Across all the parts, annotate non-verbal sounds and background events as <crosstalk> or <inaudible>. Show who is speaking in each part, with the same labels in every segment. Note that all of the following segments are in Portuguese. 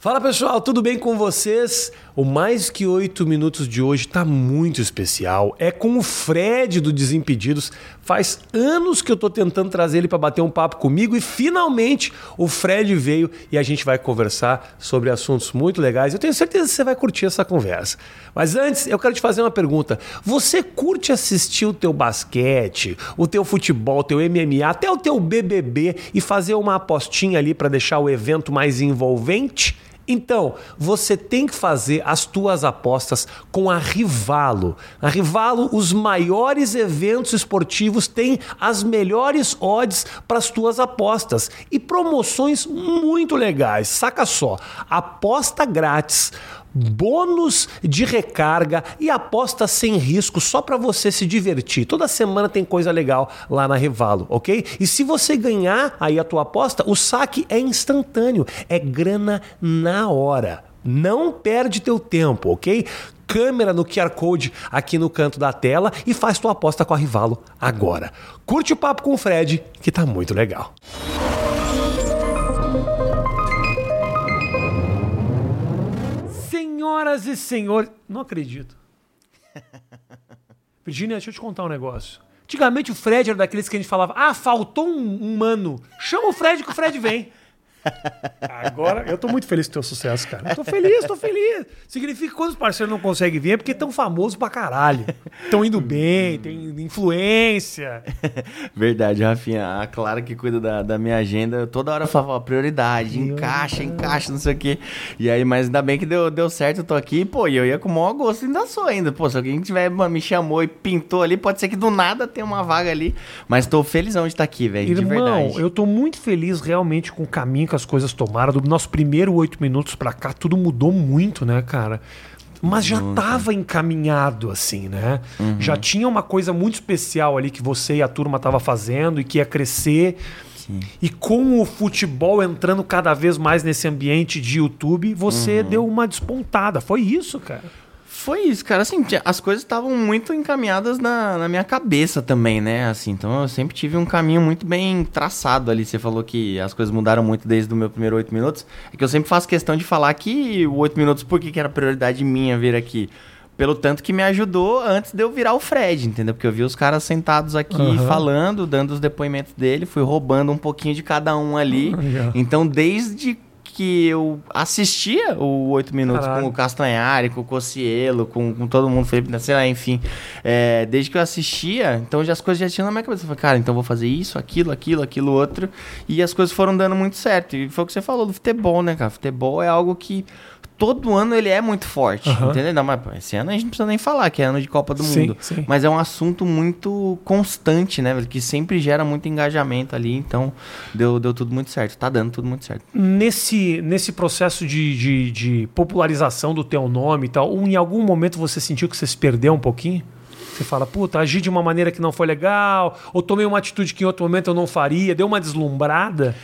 Speaker 1: Fala pessoal, tudo bem com vocês? O Mais Que Oito Minutos de hoje está muito especial. É com o Fred do Desimpedidos. Faz anos que eu estou tentando trazer ele para bater um papo comigo e finalmente o Fred veio e a gente vai conversar sobre assuntos muito legais. Eu tenho certeza que você vai curtir essa conversa. Mas antes, eu quero te fazer uma pergunta. Você curte assistir o teu basquete, o teu futebol, o teu MMA, até o teu BBB e fazer uma apostinha ali para deixar o evento mais envolvente? Então, você tem que fazer as tuas apostas com a Rivalo. A Rivalo, os maiores eventos esportivos têm as melhores odds para as tuas apostas e promoções muito legais. Saca só, aposta grátis bônus de recarga e aposta sem risco só para você se divertir. Toda semana tem coisa legal lá na Revalo, ok? E se você ganhar aí a tua aposta, o saque é instantâneo, é grana na hora. Não perde teu tempo, ok? Câmera no QR Code aqui no canto da tela e faz tua aposta com a Rivalo agora. Curte o papo com o Fred, que tá muito legal. Senhoras e senhores. Não acredito. <laughs> Virginia, deixa eu te contar um negócio. Antigamente o Fred era daqueles que a gente falava: ah, faltou um, um mano. Chama o Fred que o Fred vem. Agora, eu tô muito feliz com o teu sucesso, cara. Tô feliz, tô feliz. Significa que quando os parceiros não conseguem vir é porque estão famosos pra caralho. Estão indo bem, tem influência.
Speaker 2: Verdade, Rafinha. A Clara que cuida da, da minha agenda, toda hora eu falava, prioridade, encaixa, encaixa, não sei o quê. E aí, mas ainda bem que deu, deu certo, eu tô aqui, pô, e eu ia com o maior gosto, ainda sou ainda. Pô, se alguém tiver, me chamou e pintou ali, pode ser que do nada tenha uma vaga ali. Mas tô felizão de estar aqui, velho, de verdade.
Speaker 1: Irmão, eu tô muito feliz realmente com o caminho que as coisas tomaram. Do nosso primeiro oito minutos pra cá, tudo mudou muito, né, cara? Mas já estava encaminhado, assim, né? Uhum. Já tinha uma coisa muito especial ali que você e a turma tava fazendo e que ia crescer. Sim. E com o futebol entrando cada vez mais nesse ambiente de YouTube, você uhum. deu uma despontada. Foi isso, cara.
Speaker 2: Foi isso, cara. Assim, as coisas estavam muito encaminhadas na, na, minha cabeça também, né? Assim, então eu sempre tive um caminho muito bem traçado ali. Você falou que as coisas mudaram muito desde o meu primeiro oito minutos. É que eu sempre faço questão de falar que o oito minutos, por que, que era prioridade minha vir aqui? Pelo tanto que me ajudou antes de eu virar o Fred, entendeu? Porque eu vi os caras sentados aqui uhum. falando, dando os depoimentos dele, fui roubando um pouquinho de cada um ali. Então, desde que eu assistia o 8 Minutos Caralho. com o Castanhari, com o Cocielo, com, com todo mundo, Felipe, sei lá, enfim. É, desde que eu assistia, então já as coisas já tinham na minha cabeça. Eu falei, cara, então vou fazer isso, aquilo, aquilo, aquilo, outro. E as coisas foram dando muito certo. E foi o que você falou do futebol, né, cara? Futebol é algo que todo ano ele é muito forte, uhum. entendeu? Não, mas esse ano a gente não precisa nem falar que é ano de Copa do sim, Mundo. Sim. Mas é um assunto muito constante, né, Que sempre gera muito engajamento ali. Então, deu, deu tudo muito certo. Tá dando tudo muito certo.
Speaker 1: Nesse, nesse processo de, de, de popularização do teu nome e tal, em algum momento você sentiu que você se perdeu um pouquinho? Você fala, puta, agi de uma maneira que não foi legal, ou tomei uma atitude que em outro momento eu não faria, deu uma deslumbrada?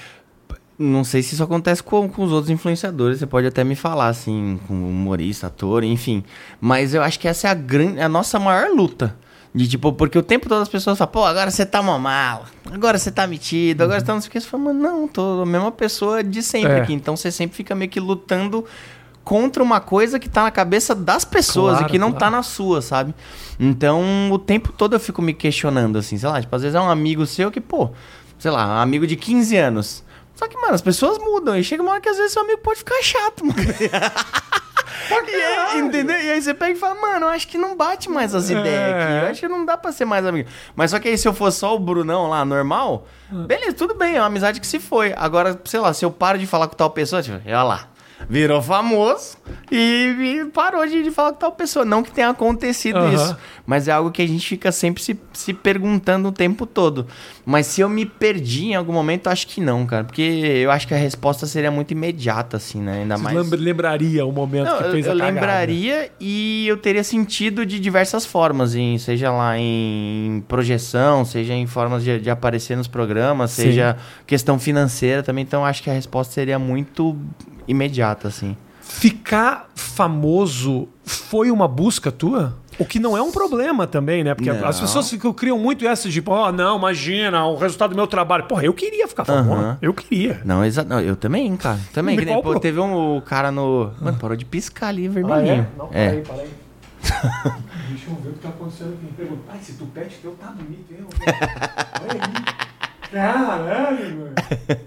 Speaker 2: Não sei se isso acontece com, com os outros influenciadores, você pode até me falar, assim, com humorista, ator, enfim. Mas eu acho que essa é a, grande, a nossa maior luta. De tipo, porque o tempo todo as pessoas falam, pô, agora você tá uma mala, agora você tá metido, agora uhum. você tá não sei o que. Você fala, mas não, tô a mesma pessoa de sempre é. aqui. Então você sempre fica meio que lutando contra uma coisa que tá na cabeça das pessoas claro, e que não tá claro. tá na sua, sabe? Então o tempo todo eu fico me questionando, assim, sei lá, tipo, às vezes é um amigo seu que, pô, sei lá, um amigo de 15 anos. Só que, mano, as pessoas mudam. E chega uma hora que às vezes seu amigo pode ficar chato, mano. <laughs> e, entendeu? E aí você pega e fala, mano, eu acho que não bate mais as é. ideias aqui. Eu acho que não dá pra ser mais amigo. Mas só que aí se eu fosse só o Brunão lá, normal, hum. beleza, tudo bem, é uma amizade que se foi. Agora, sei lá, se eu paro de falar com tal pessoa, tipo, olha lá virou famoso e, e parou de, de, falar com tal pessoa. Não que tenha acontecido uhum. isso, mas é algo que a gente fica sempre se, se perguntando o tempo todo. Mas se eu me perdi em algum momento, acho que não, cara. Porque eu acho que a resposta seria muito imediata, assim, né? Ainda Você mais.
Speaker 1: lembraria o momento não, que fez
Speaker 2: eu,
Speaker 1: a
Speaker 2: cagada. Eu lembraria e eu teria sentido de diversas formas, em, seja lá em projeção, seja em formas de, de aparecer nos programas, Sim. seja questão financeira também. Então acho que a resposta seria muito imediata, assim.
Speaker 1: Ficar famoso foi uma busca tua? O que não é um problema também, né? Porque
Speaker 2: Não.
Speaker 1: as pessoas ficam- criam muito essa de, tipo, ó, não, imagina, o resultado do meu trabalho. Porra, eu queria ficar famoso.
Speaker 2: Aham.
Speaker 1: Eu queria.
Speaker 2: Não, exato. não, Eu também, cara. Também. Que nem, pô, teve um cara no. Mano, parou de piscar ali,
Speaker 1: Ah,
Speaker 2: vermelhinho.
Speaker 1: Não,
Speaker 2: é.
Speaker 1: peraí, peraí. <laughs> Deixa eu ver o que tá acontecendo aqui. Pergunta, pai, esse tupete teu tá bonito, hein? <laughs> Olha aí. Caralho, velho.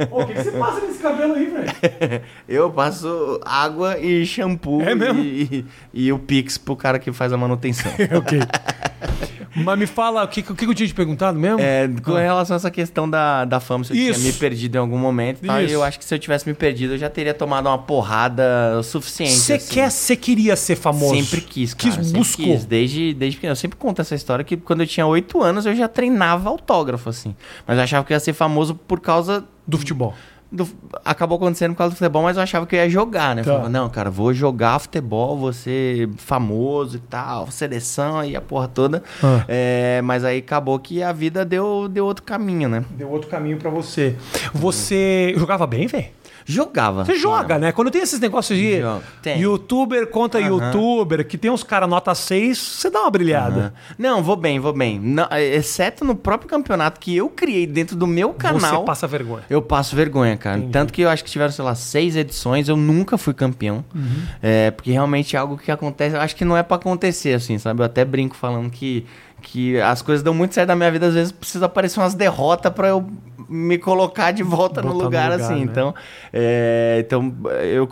Speaker 1: Pô, o que, que você passa nesse cabelo aí, velho? <laughs>
Speaker 2: Eu passo água e shampoo
Speaker 1: É mesmo?
Speaker 2: E, e, e o Pix pro cara que faz a manutenção. <laughs>
Speaker 1: ok. <laughs> Mas me fala, o que, o que eu tinha te perguntado mesmo?
Speaker 2: É, com relação a essa questão da, da fama, se eu
Speaker 1: Isso.
Speaker 2: tinha me perdido em algum momento, e
Speaker 1: Isso.
Speaker 2: eu acho que se eu tivesse me perdido, eu já teria tomado uma porrada o suficiente.
Speaker 1: Você
Speaker 2: assim.
Speaker 1: quer, você queria ser famoso?
Speaker 2: Sempre quis, cara.
Speaker 1: Quis,
Speaker 2: sempre
Speaker 1: buscou.
Speaker 2: quis, desde, desde pequeno. Eu sempre conto essa história que quando eu tinha 8 anos eu já treinava autógrafo, assim. Mas eu achava que eu ia ser famoso por causa
Speaker 1: Do futebol.
Speaker 2: Do- acabou acontecendo por causa do futebol, mas eu achava que eu ia jogar, né? Eu
Speaker 1: Tá.
Speaker 2: Falava, não, cara, vou jogar futebol, vou ser famoso e tal, seleção e a porra toda.
Speaker 1: Ah.
Speaker 2: É, mas aí acabou que a vida deu, deu outro caminho, né?
Speaker 1: Deu outro caminho pra você. Você jogava bem, velho?
Speaker 2: Jogava.
Speaker 1: Você joga, né? Quando tem esses negócios de.
Speaker 2: Tem.
Speaker 1: youtuber contra youtuber, que tem uns caras nota 6, você dá uma brilhada.
Speaker 2: Não, vou bem, vou bem. Não, exceto no próprio campeonato que eu criei dentro do meu canal.
Speaker 1: Você passa vergonha.
Speaker 2: Eu passo vergonha, cara.
Speaker 1: Entendi.
Speaker 2: Tanto que eu acho que tiveram, sei lá, seis edições, eu nunca fui campeão.
Speaker 1: Uhum.
Speaker 2: É, porque realmente é algo que acontece, eu acho que não é pra acontecer, assim, sabe? Eu até brinco falando que, que as coisas dão muito certo na minha vida, às vezes precisa aparecer umas derrotas pra eu me colocar de volta no
Speaker 1: Botar no
Speaker 2: lugar,
Speaker 1: lugar,
Speaker 2: assim.
Speaker 1: né?
Speaker 2: Então, é, então eu,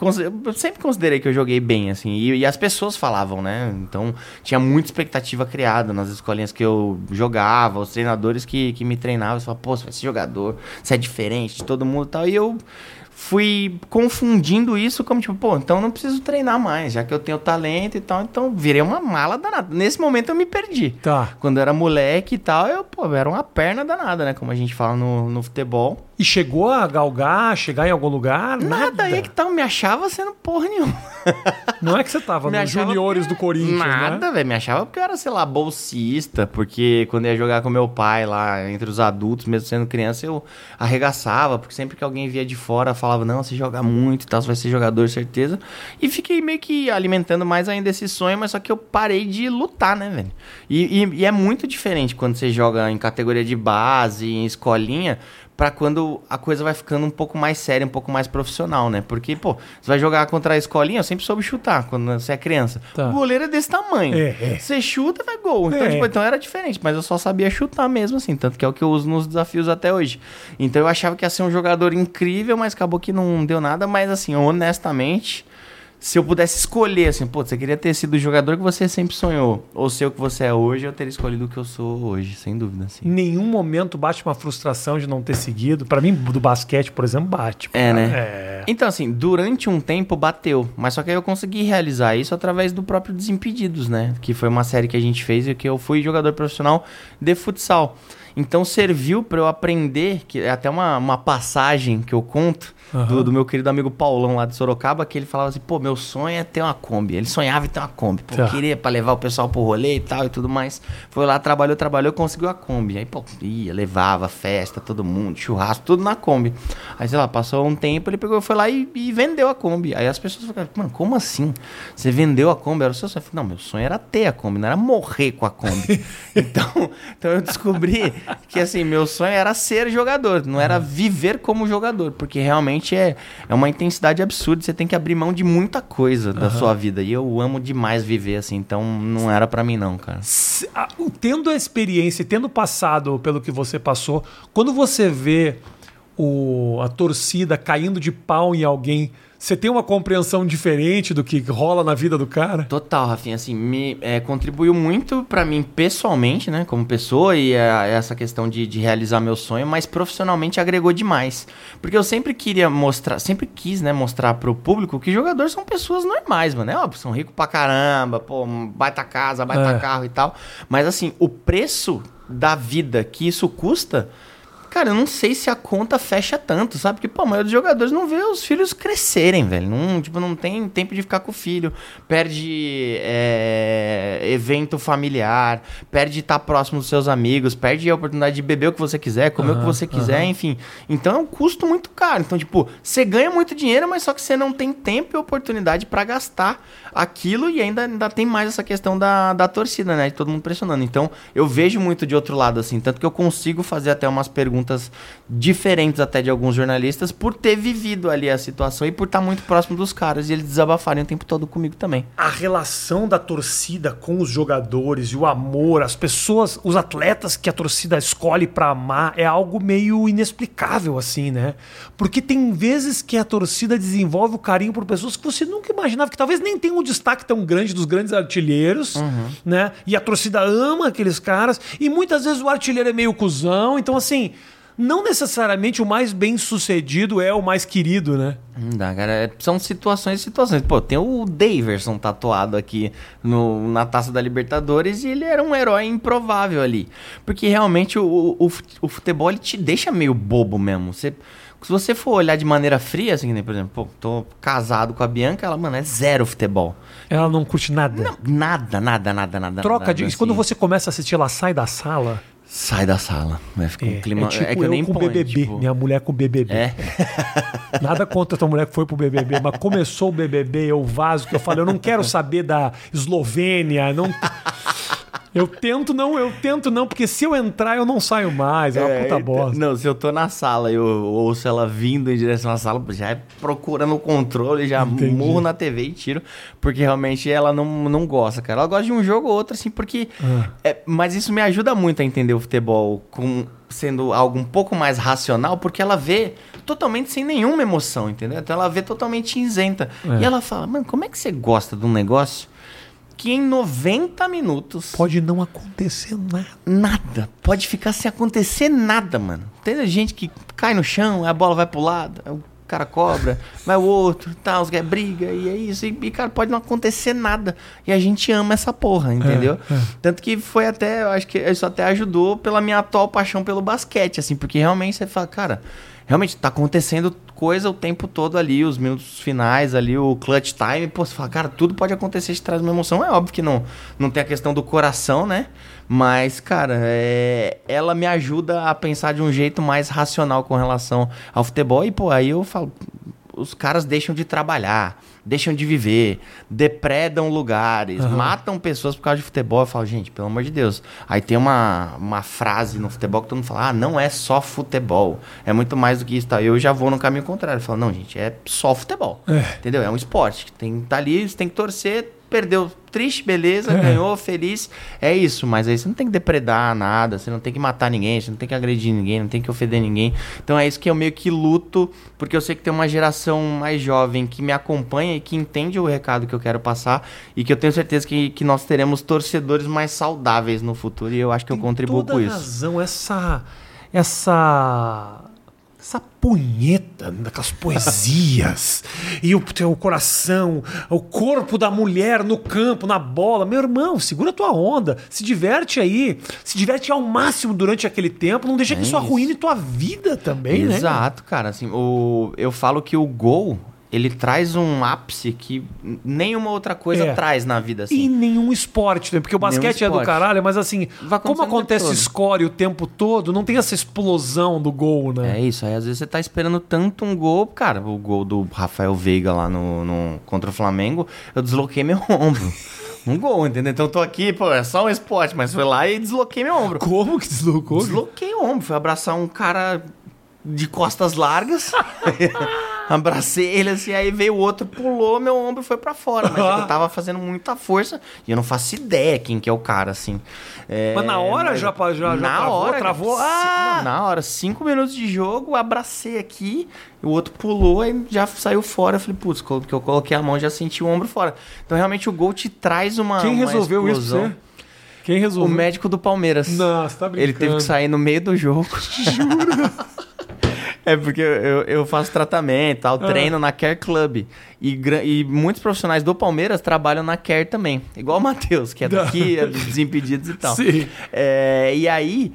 Speaker 2: eu sempre considerei que eu joguei bem, assim. E, e as pessoas falavam, né? Então, tinha muita expectativa criada nas escolinhas que eu jogava, os treinadores que, que me treinavam. Eles falavam, pô, você vai ser jogador, você é diferente de todo mundo e tal. E eu fui confundindo isso como tipo, pô, então eu não preciso treinar mais, já que eu tenho talento e tal. Então, virei uma mala danada. Nesse momento eu me perdi.
Speaker 1: Tá.
Speaker 2: Quando eu era moleque e tal, eu, pô, eu era uma perna danada, né? Como a gente fala no, no futebol.
Speaker 1: E chegou a galgar, chegar em algum lugar?
Speaker 2: Nada, aí é que tal, me achava sendo porra nenhuma.
Speaker 1: Não é que você tava <laughs>
Speaker 2: Me
Speaker 1: nos juniores do Corinthians,
Speaker 2: Nada,
Speaker 1: né?
Speaker 2: velho. Me achava porque eu era, sei lá, bolsista. Porque quando eu ia jogar com meu pai lá, entre os adultos, mesmo sendo criança, eu arregaçava. Porque sempre que alguém via de fora, falava, não, você joga muito e tal, você vai ser jogador, certeza. E fiquei meio que alimentando mais ainda esse sonho, mas só que eu parei de lutar, né, velho? E, e- e é muito diferente quando você joga em categoria de base, em escolinha, pra quando a coisa vai ficando um pouco mais séria, um pouco mais profissional, né? Porque, pô, você vai jogar contra a escolinha, eu sempre soube chutar quando você é criança.
Speaker 1: Tá.
Speaker 2: O goleiro é desse tamanho.
Speaker 1: É, é.
Speaker 2: Você chuta, vai gol. Então,
Speaker 1: É.
Speaker 2: tipo, então era diferente, mas eu só sabia chutar mesmo, assim. Tanto que é o que eu uso nos desafios até hoje. Então eu achava que ia ser um jogador incrível, mas acabou que não deu nada. Mas, assim, honestamente, se eu pudesse escolher, assim, pô, você queria ter sido o jogador que você sempre sonhou, ou ser o que você é hoje, eu teria escolhido o que eu sou hoje, sem dúvida, assim.
Speaker 1: Em nenhum momento bate uma frustração de não ter seguido. Pra mim, do basquete, por exemplo, bate.
Speaker 2: É, né?
Speaker 1: É.
Speaker 2: Então, assim, durante um tempo bateu, mas só que aí eu consegui realizar isso através do próprio Desimpedidos, né? Que foi uma série que a gente fez e que eu fui jogador profissional de futsal. Então serviu pra eu aprender, que é até uma, uma passagem que eu conto
Speaker 1: Aham.
Speaker 2: do, do meu querido amigo Paulão lá de Sorocaba, que ele falava assim, pô, meu sonho é ter uma Kombi. Ele sonhava em ter uma Kombi, pô,
Speaker 1: Tá.
Speaker 2: queria pra levar o pessoal pro rolê e tal e tudo mais. Foi lá, trabalhou, trabalhou, conseguiu a Kombi. Aí, pô, ia, levava, festa, todo mundo, churrasco, tudo na Kombi. Aí, sei lá, passou um tempo, ele pegou, foi lá e, e vendeu a Kombi. Aí as pessoas falaram, mano, como assim? Você vendeu a Kombi? Era o seu sonho? Falei, não, meu sonho era ter a Kombi, não era morrer com a Kombi. <laughs> então, então eu descobri que, assim, meu sonho era ser jogador, não era viver como jogador, porque realmente é, é uma intensidade absurda, você tem que abrir mão de muita coisa da sua vida. E eu amo demais viver assim, então não era pra mim não, cara.
Speaker 1: Tendo a experiência, e tendo passado pelo que você passou, quando você vê o, a torcida caindo de pau em alguém, você tem uma compreensão diferente do que rola na vida do cara?
Speaker 2: Total, Rafinha, assim, me é, contribuiu muito pra mim pessoalmente, né, como pessoa e é, essa questão de, de realizar meu sonho, mas profissionalmente agregou demais. Porque eu sempre queria mostrar, sempre quis, né, mostrar pro público que jogadores são pessoas normais, mano, é óbvio, são ricos pra caramba, pô, baita casa, baita
Speaker 1: É.
Speaker 2: carro e tal, mas assim, o preço da vida que isso custa... cara, eu não sei se a conta fecha tanto, sabe? Porque, pô, a maioria dos jogadores não vê os filhos crescerem, velho. Não, tipo, não tem tempo de ficar com o filho. Perde é, evento familiar, perde estar próximo dos seus amigos, perde a oportunidade de beber o que você quiser, comer o que você quiser, enfim. Então é um custo muito caro. Então, tipo, você ganha muito dinheiro, mas só que você não tem tempo e oportunidade para gastar aquilo e ainda, ainda tem mais essa questão da, da torcida, né? De todo mundo pressionando. Então, eu vejo muito de outro lado, assim. Tanto que eu consigo fazer até umas perguntas diferentes até de alguns jornalistas por ter vivido ali a situação e por estar muito próximo dos caras e eles desabafarem o tempo todo comigo também.
Speaker 1: A relação da torcida com os jogadores e o amor, as pessoas, os atletas que a torcida escolhe para amar é algo meio inexplicável, assim, né? Porque tem vezes que a torcida desenvolve o carinho por pessoas que você nunca imaginava, que talvez nem tenham um destaque tão grande dos grandes artilheiros, uhum. né? E a torcida ama aqueles caras. E muitas vezes o artilheiro é meio cuzão. Então, assim, não necessariamente o mais bem sucedido é o mais querido, né?
Speaker 2: Não dá, cara. É, são situações e situações. Pô, tem o Daverson tatuado aqui no, na taça da Libertadores e ele era um herói improvável ali. Porque realmente o, o, o futebol te deixa meio bobo mesmo. Você se você for olhar de maneira fria, assim, por exemplo, pô, tô casado com a Bianca, ela, mano, é zero futebol.
Speaker 1: Ela não curte nada? Não,
Speaker 2: nada, nada, nada, nada.
Speaker 1: Troca
Speaker 2: nada,
Speaker 1: de. Assim. Quando você começa a assistir, ela sai da sala.
Speaker 2: Sai da sala. Vai ficar
Speaker 1: é, um clima. É, tipo é que eu, eu nem com BBB. Tipo... Minha mulher com BBB. É. <laughs> Nada contra a tua mulher que foi pro BBB, mas começou o BBB, eu vaso, que eu falei, eu não quero saber da Eslovênia, não. Eu tento não, eu tento não, porque se eu entrar eu não saio mais, é uma é, puta bosta.
Speaker 2: Não, se eu tô na sala e eu ouço ela vindo em direção à sala, já é procurando o controle, já Entendi. murro na TV e tiro, porque realmente ela não, não gosta, cara. Ela gosta de um jogo ou outro, assim, porque... Ah. É, mas isso me ajuda muito a entender o futebol com sendo algo um pouco mais racional, porque ela vê totalmente sem nenhuma emoção, entendeu? Então ela vê totalmente isenta. É. E ela fala, mano, como é que você gosta de um negócio que em 90 minutos.
Speaker 1: Pode não acontecer nada.
Speaker 2: Nada. Pode ficar sem acontecer nada, mano. Tem gente que cai no chão, a bola vai pro lado, o cara cobra, <laughs> vai o outro, tal, os briga, e é isso. E, e, cara, pode não acontecer nada. E a gente ama essa porra, entendeu? É, é. Tanto que foi até, eu acho que isso até ajudou pela minha atual paixão pelo basquete, assim, porque realmente você fala, cara, realmente tá acontecendo coisa o tempo todo ali, os minutos finais ali, o clutch time, pô, você fala, cara, tudo pode acontecer te traz uma emoção. É óbvio que não, não tem a questão do coração, né? Mas, cara, é... ela me ajuda a pensar de um jeito mais racional com relação ao futebol. E, pô, aí eu falo, os caras deixam de trabalhar deixam de viver, depredam lugares, uhum. matam pessoas por causa de futebol. Eu falo, gente, pelo amor de Deus. Aí tem uma, uma frase no futebol que todo mundo fala, ah, não é só futebol. É muito mais do que isso. Tá? Eu já vou no caminho contrário. Eu falo, não, gente, é só futebol. É. Entendeu? É um esporte. Tem que tá ali, você tem que torcer, perdeu triste, beleza, é. ganhou, feliz. É isso, mas aí você não tem que depredar nada, você não tem que matar ninguém, você não tem que agredir ninguém, não tem que ofender ninguém. Então é isso que eu meio que luto, porque eu sei que tem uma geração mais jovem que me acompanha e que entende o recado que eu quero passar e que eu tenho certeza que, que nós teremos torcedores mais saudáveis no futuro e eu acho que tem eu contribuo com isso.
Speaker 1: razão, essa essa essa punheta daquelas poesias e o teu coração, o corpo da mulher no campo, na bola. Meu irmão, segura tua onda, se diverte aí, se diverte ao máximo durante aquele tempo, não deixa é que isso arruine tua vida também,
Speaker 2: Exato,
Speaker 1: né?
Speaker 2: Exato, cara. Assim, o, eu falo que o gol ele traz um ápice que nenhuma outra coisa é. traz na vida. Assim.
Speaker 1: E nenhum esporte, né? Porque o basquete é do caralho, mas assim, como acontece score o tempo todo, não tem essa explosão do gol, né?
Speaker 2: É isso, aí às vezes você tá esperando tanto um gol, cara, o gol do Rafael Veiga lá no, no contra o Flamengo, eu desloquei meu <laughs> ombro. um gol, entendeu? Então eu tô aqui, pô, é só um esporte, mas foi lá e desloquei meu ombro.
Speaker 1: Como que deslocou?
Speaker 2: Desloquei o ombro, fui abraçar um cara de costas largas. <laughs> Abracei ele assim, aí veio o outro, pulou, meu ombro foi para fora. Mas eu <laughs> tava fazendo muita força e eu não faço ideia quem que é o cara, assim.
Speaker 1: É, mas na hora mas, já, já, já
Speaker 2: na
Speaker 1: travou,
Speaker 2: hora,
Speaker 1: travou? Ah!
Speaker 2: Na hora, cinco minutos de jogo, abracei aqui, o outro pulou e já saiu fora. Eu falei, putz, porque eu coloquei a mão já senti o ombro fora. Então realmente o gol te traz uma.
Speaker 1: Quem
Speaker 2: uma
Speaker 1: resolveu explosão. isso? Você? Quem resolveu?
Speaker 2: O médico do Palmeiras.
Speaker 1: Nossa, tá brincando.
Speaker 2: Ele teve que sair no meio do jogo. <laughs> Jura? É porque eu, eu faço tratamento, tal, ah. treino na Care Club. E, e muitos profissionais do Palmeiras trabalham na Care também. Igual o Matheus, que é daqui, é dos Desimpedidos e tal. <laughs> Sim. É, e aí,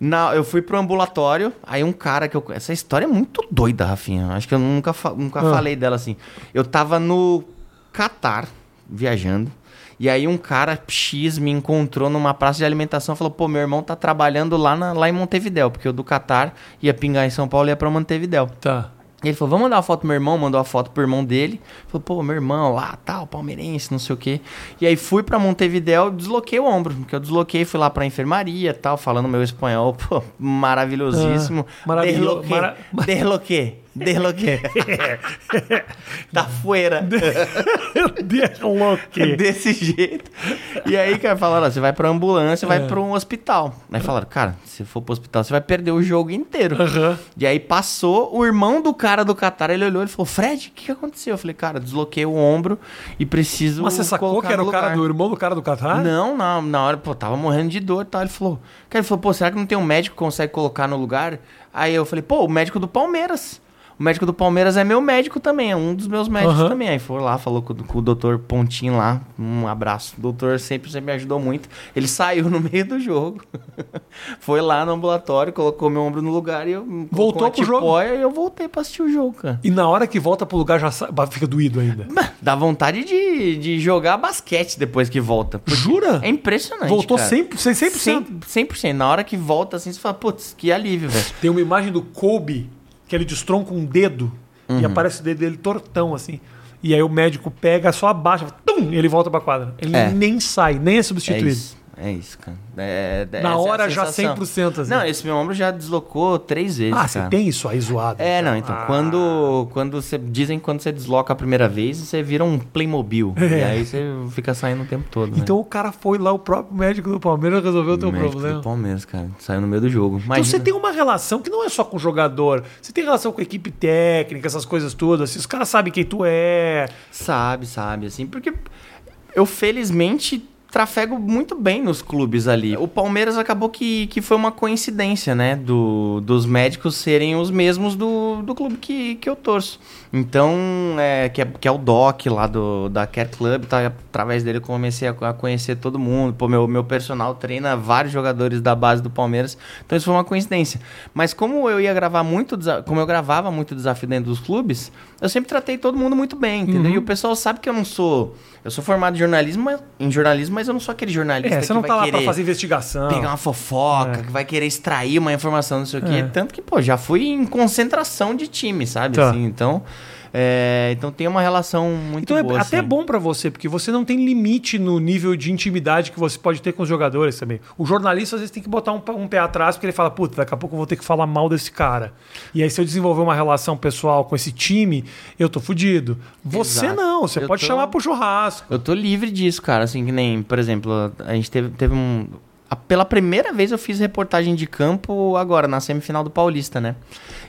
Speaker 2: Na, eu fui pro ambulatório, aí um cara que eu. Essa história é muito doida, Rafinha. Acho que eu nunca, fa- nunca
Speaker 1: Ah.
Speaker 2: falei dela assim. Eu tava no Catar, viajando. E aí um cara X me encontrou numa praça de alimentação e falou: pô, meu irmão tá trabalhando lá, na- lá em Montevidéu, porque eu do Catar ia pingar em São Paulo e ia pra Montevidéu.
Speaker 1: Tá.
Speaker 2: E ele falou, vamos mandar uma foto pro meu irmão, mandou a foto pro irmão dele. Falou, pô, meu irmão lá, tal, palmeirense, não sei o quê. E aí fui pra Montevidéu, desloquei o ombro, porque eu desloquei, fui lá pra enfermaria, tal, falando meu espanhol, <laughs> pô, maravilhosíssimo.
Speaker 1: Ah, maravilho-
Speaker 2: Desloquei,
Speaker 1: mara- <laughs>
Speaker 2: desloquei, desloquei. <laughs> tá fuera. <laughs>
Speaker 1: Derloque.
Speaker 2: Desse jeito. E aí, cara, falaram, ó, você vai pra ambulância, vai
Speaker 1: É.
Speaker 2: pra um hospital. Aí falaram, cara, se for pro hospital, você vai perder o jogo inteiro.
Speaker 1: Aham.
Speaker 2: E aí passou o irmão do cara do Qatar, ele olhou e falou: Fred, o que, que aconteceu? Eu falei, cara, desloquei o ombro e preciso.
Speaker 1: Mas você sacou que era o cara
Speaker 2: lugar."
Speaker 1: do irmão do cara do Catar?
Speaker 2: Não, na, na hora, pô, tava morrendo de dor e tal. Ele falou, cara, ele falou, pô, será que não tem um médico que consegue colocar no lugar? Aí eu falei, pô, o médico do Palmeiras. O médico do Palmeiras é meu médico também, é um dos meus médicos
Speaker 1: Aham.
Speaker 2: também. Aí foi lá, falou com, com o doutor Pontinho lá, um abraço. O doutor sempre, sempre me ajudou muito. Ele saiu <laughs> no meio do jogo, <laughs> foi lá no ambulatório, colocou meu ombro no lugar e eu...
Speaker 1: Voltou pro jogo?
Speaker 2: E eu voltei pra assistir o jogo, cara.
Speaker 1: E na hora que volta pro lugar já fica doído ainda.
Speaker 2: Dá vontade de, de jogar basquete depois que volta.
Speaker 1: Jura?
Speaker 2: É impressionante,
Speaker 1: Voltou
Speaker 2: cara.
Speaker 1: 100%, 100%.
Speaker 2: 100%. 100%. Na hora que volta assim, você fala, putz, que alívio, velho.
Speaker 1: Tem uma imagem do Kobe que ele destronca um dedo
Speaker 2: Uhum.
Speaker 1: e aparece o dedo dele tortão assim. E aí o médico pega, só abaixa, tum, e ele volta pra quadra. Ele
Speaker 2: É.
Speaker 1: nem sai, nem é
Speaker 2: É
Speaker 1: substituído.
Speaker 2: isso. É isso, cara. É, é-
Speaker 1: Na
Speaker 2: é
Speaker 1: hora já
Speaker 2: sensação.
Speaker 1: 100% assim.
Speaker 2: Não, esse meu ombro já deslocou três vezes,
Speaker 1: ah, você tem isso aí zoado.
Speaker 2: É, não, então,
Speaker 1: Ah.
Speaker 2: quando, quando você, dizem que quando você desloca a primeira vez, você vira um Playmobil,
Speaker 1: É.
Speaker 2: e aí você fica saindo o tempo todo, né?
Speaker 1: Então o cara foi lá, o próprio médico do Palmeiras resolveu o teu
Speaker 2: Médico
Speaker 1: problema.
Speaker 2: do Palmeiras, cara, saiu no meio do jogo.
Speaker 1: Então
Speaker 2: Imagina.
Speaker 1: você tem uma relação que não é só com o jogador, você tem relação com a equipe técnica, essas coisas todas. Se os caras sabem quem tu é.
Speaker 2: Sabe, sabe, assim, porque eu felizmente trafego muito bem nos clubes ali. O Palmeiras acabou que, que foi uma coincidência, né? Do, dos médicos serem os mesmos do, do clube que, que eu torço. Então, é, que, é, que é o Doc lá do, da Care Club, tá? através dele eu comecei a, a conhecer todo mundo. Pô, meu, meu personal treina vários jogadores da base do Palmeiras. Então isso foi uma coincidência. Mas como eu ia gravar muito, como eu gravava muito desafio dentro dos clubes, eu sempre tratei todo mundo muito bem, entendeu?
Speaker 1: Uhum.
Speaker 2: E o pessoal sabe que eu não sou. Eu sou formado em jornalismo, mas- em jornalismo, mas eu não sou aquele jornalista
Speaker 1: É,
Speaker 2: que
Speaker 1: você não
Speaker 2: vai
Speaker 1: tá lá pra fazer investigação.
Speaker 2: pegar uma fofoca,
Speaker 1: É.
Speaker 2: que vai querer extrair uma informação, não sei o quê.
Speaker 1: É.
Speaker 2: Tanto que, pô, já fui em concentração de time, sabe?
Speaker 1: Tá.
Speaker 2: Assim, então, é, então tem uma relação muito
Speaker 1: Então é
Speaker 2: boa.
Speaker 1: até
Speaker 2: assim.
Speaker 1: bom pra você, porque você não tem limite no nível de intimidade que você pode ter com os jogadores também. O jornalista às vezes tem que botar um, um pé atrás, porque ele fala, puta, daqui a pouco eu vou ter que falar mal desse cara. E aí, se eu desenvolver uma relação pessoal com esse time, eu tô fudido. Você
Speaker 2: Exato.
Speaker 1: não, você
Speaker 2: Eu
Speaker 1: pode
Speaker 2: tô-
Speaker 1: chamar pro churrasco.
Speaker 2: Eu tô livre disso, cara. Assim, que nem, por exemplo, a gente teve, teve um. pela primeira vez eu fiz reportagem de campo agora, na semifinal do Paulista, né?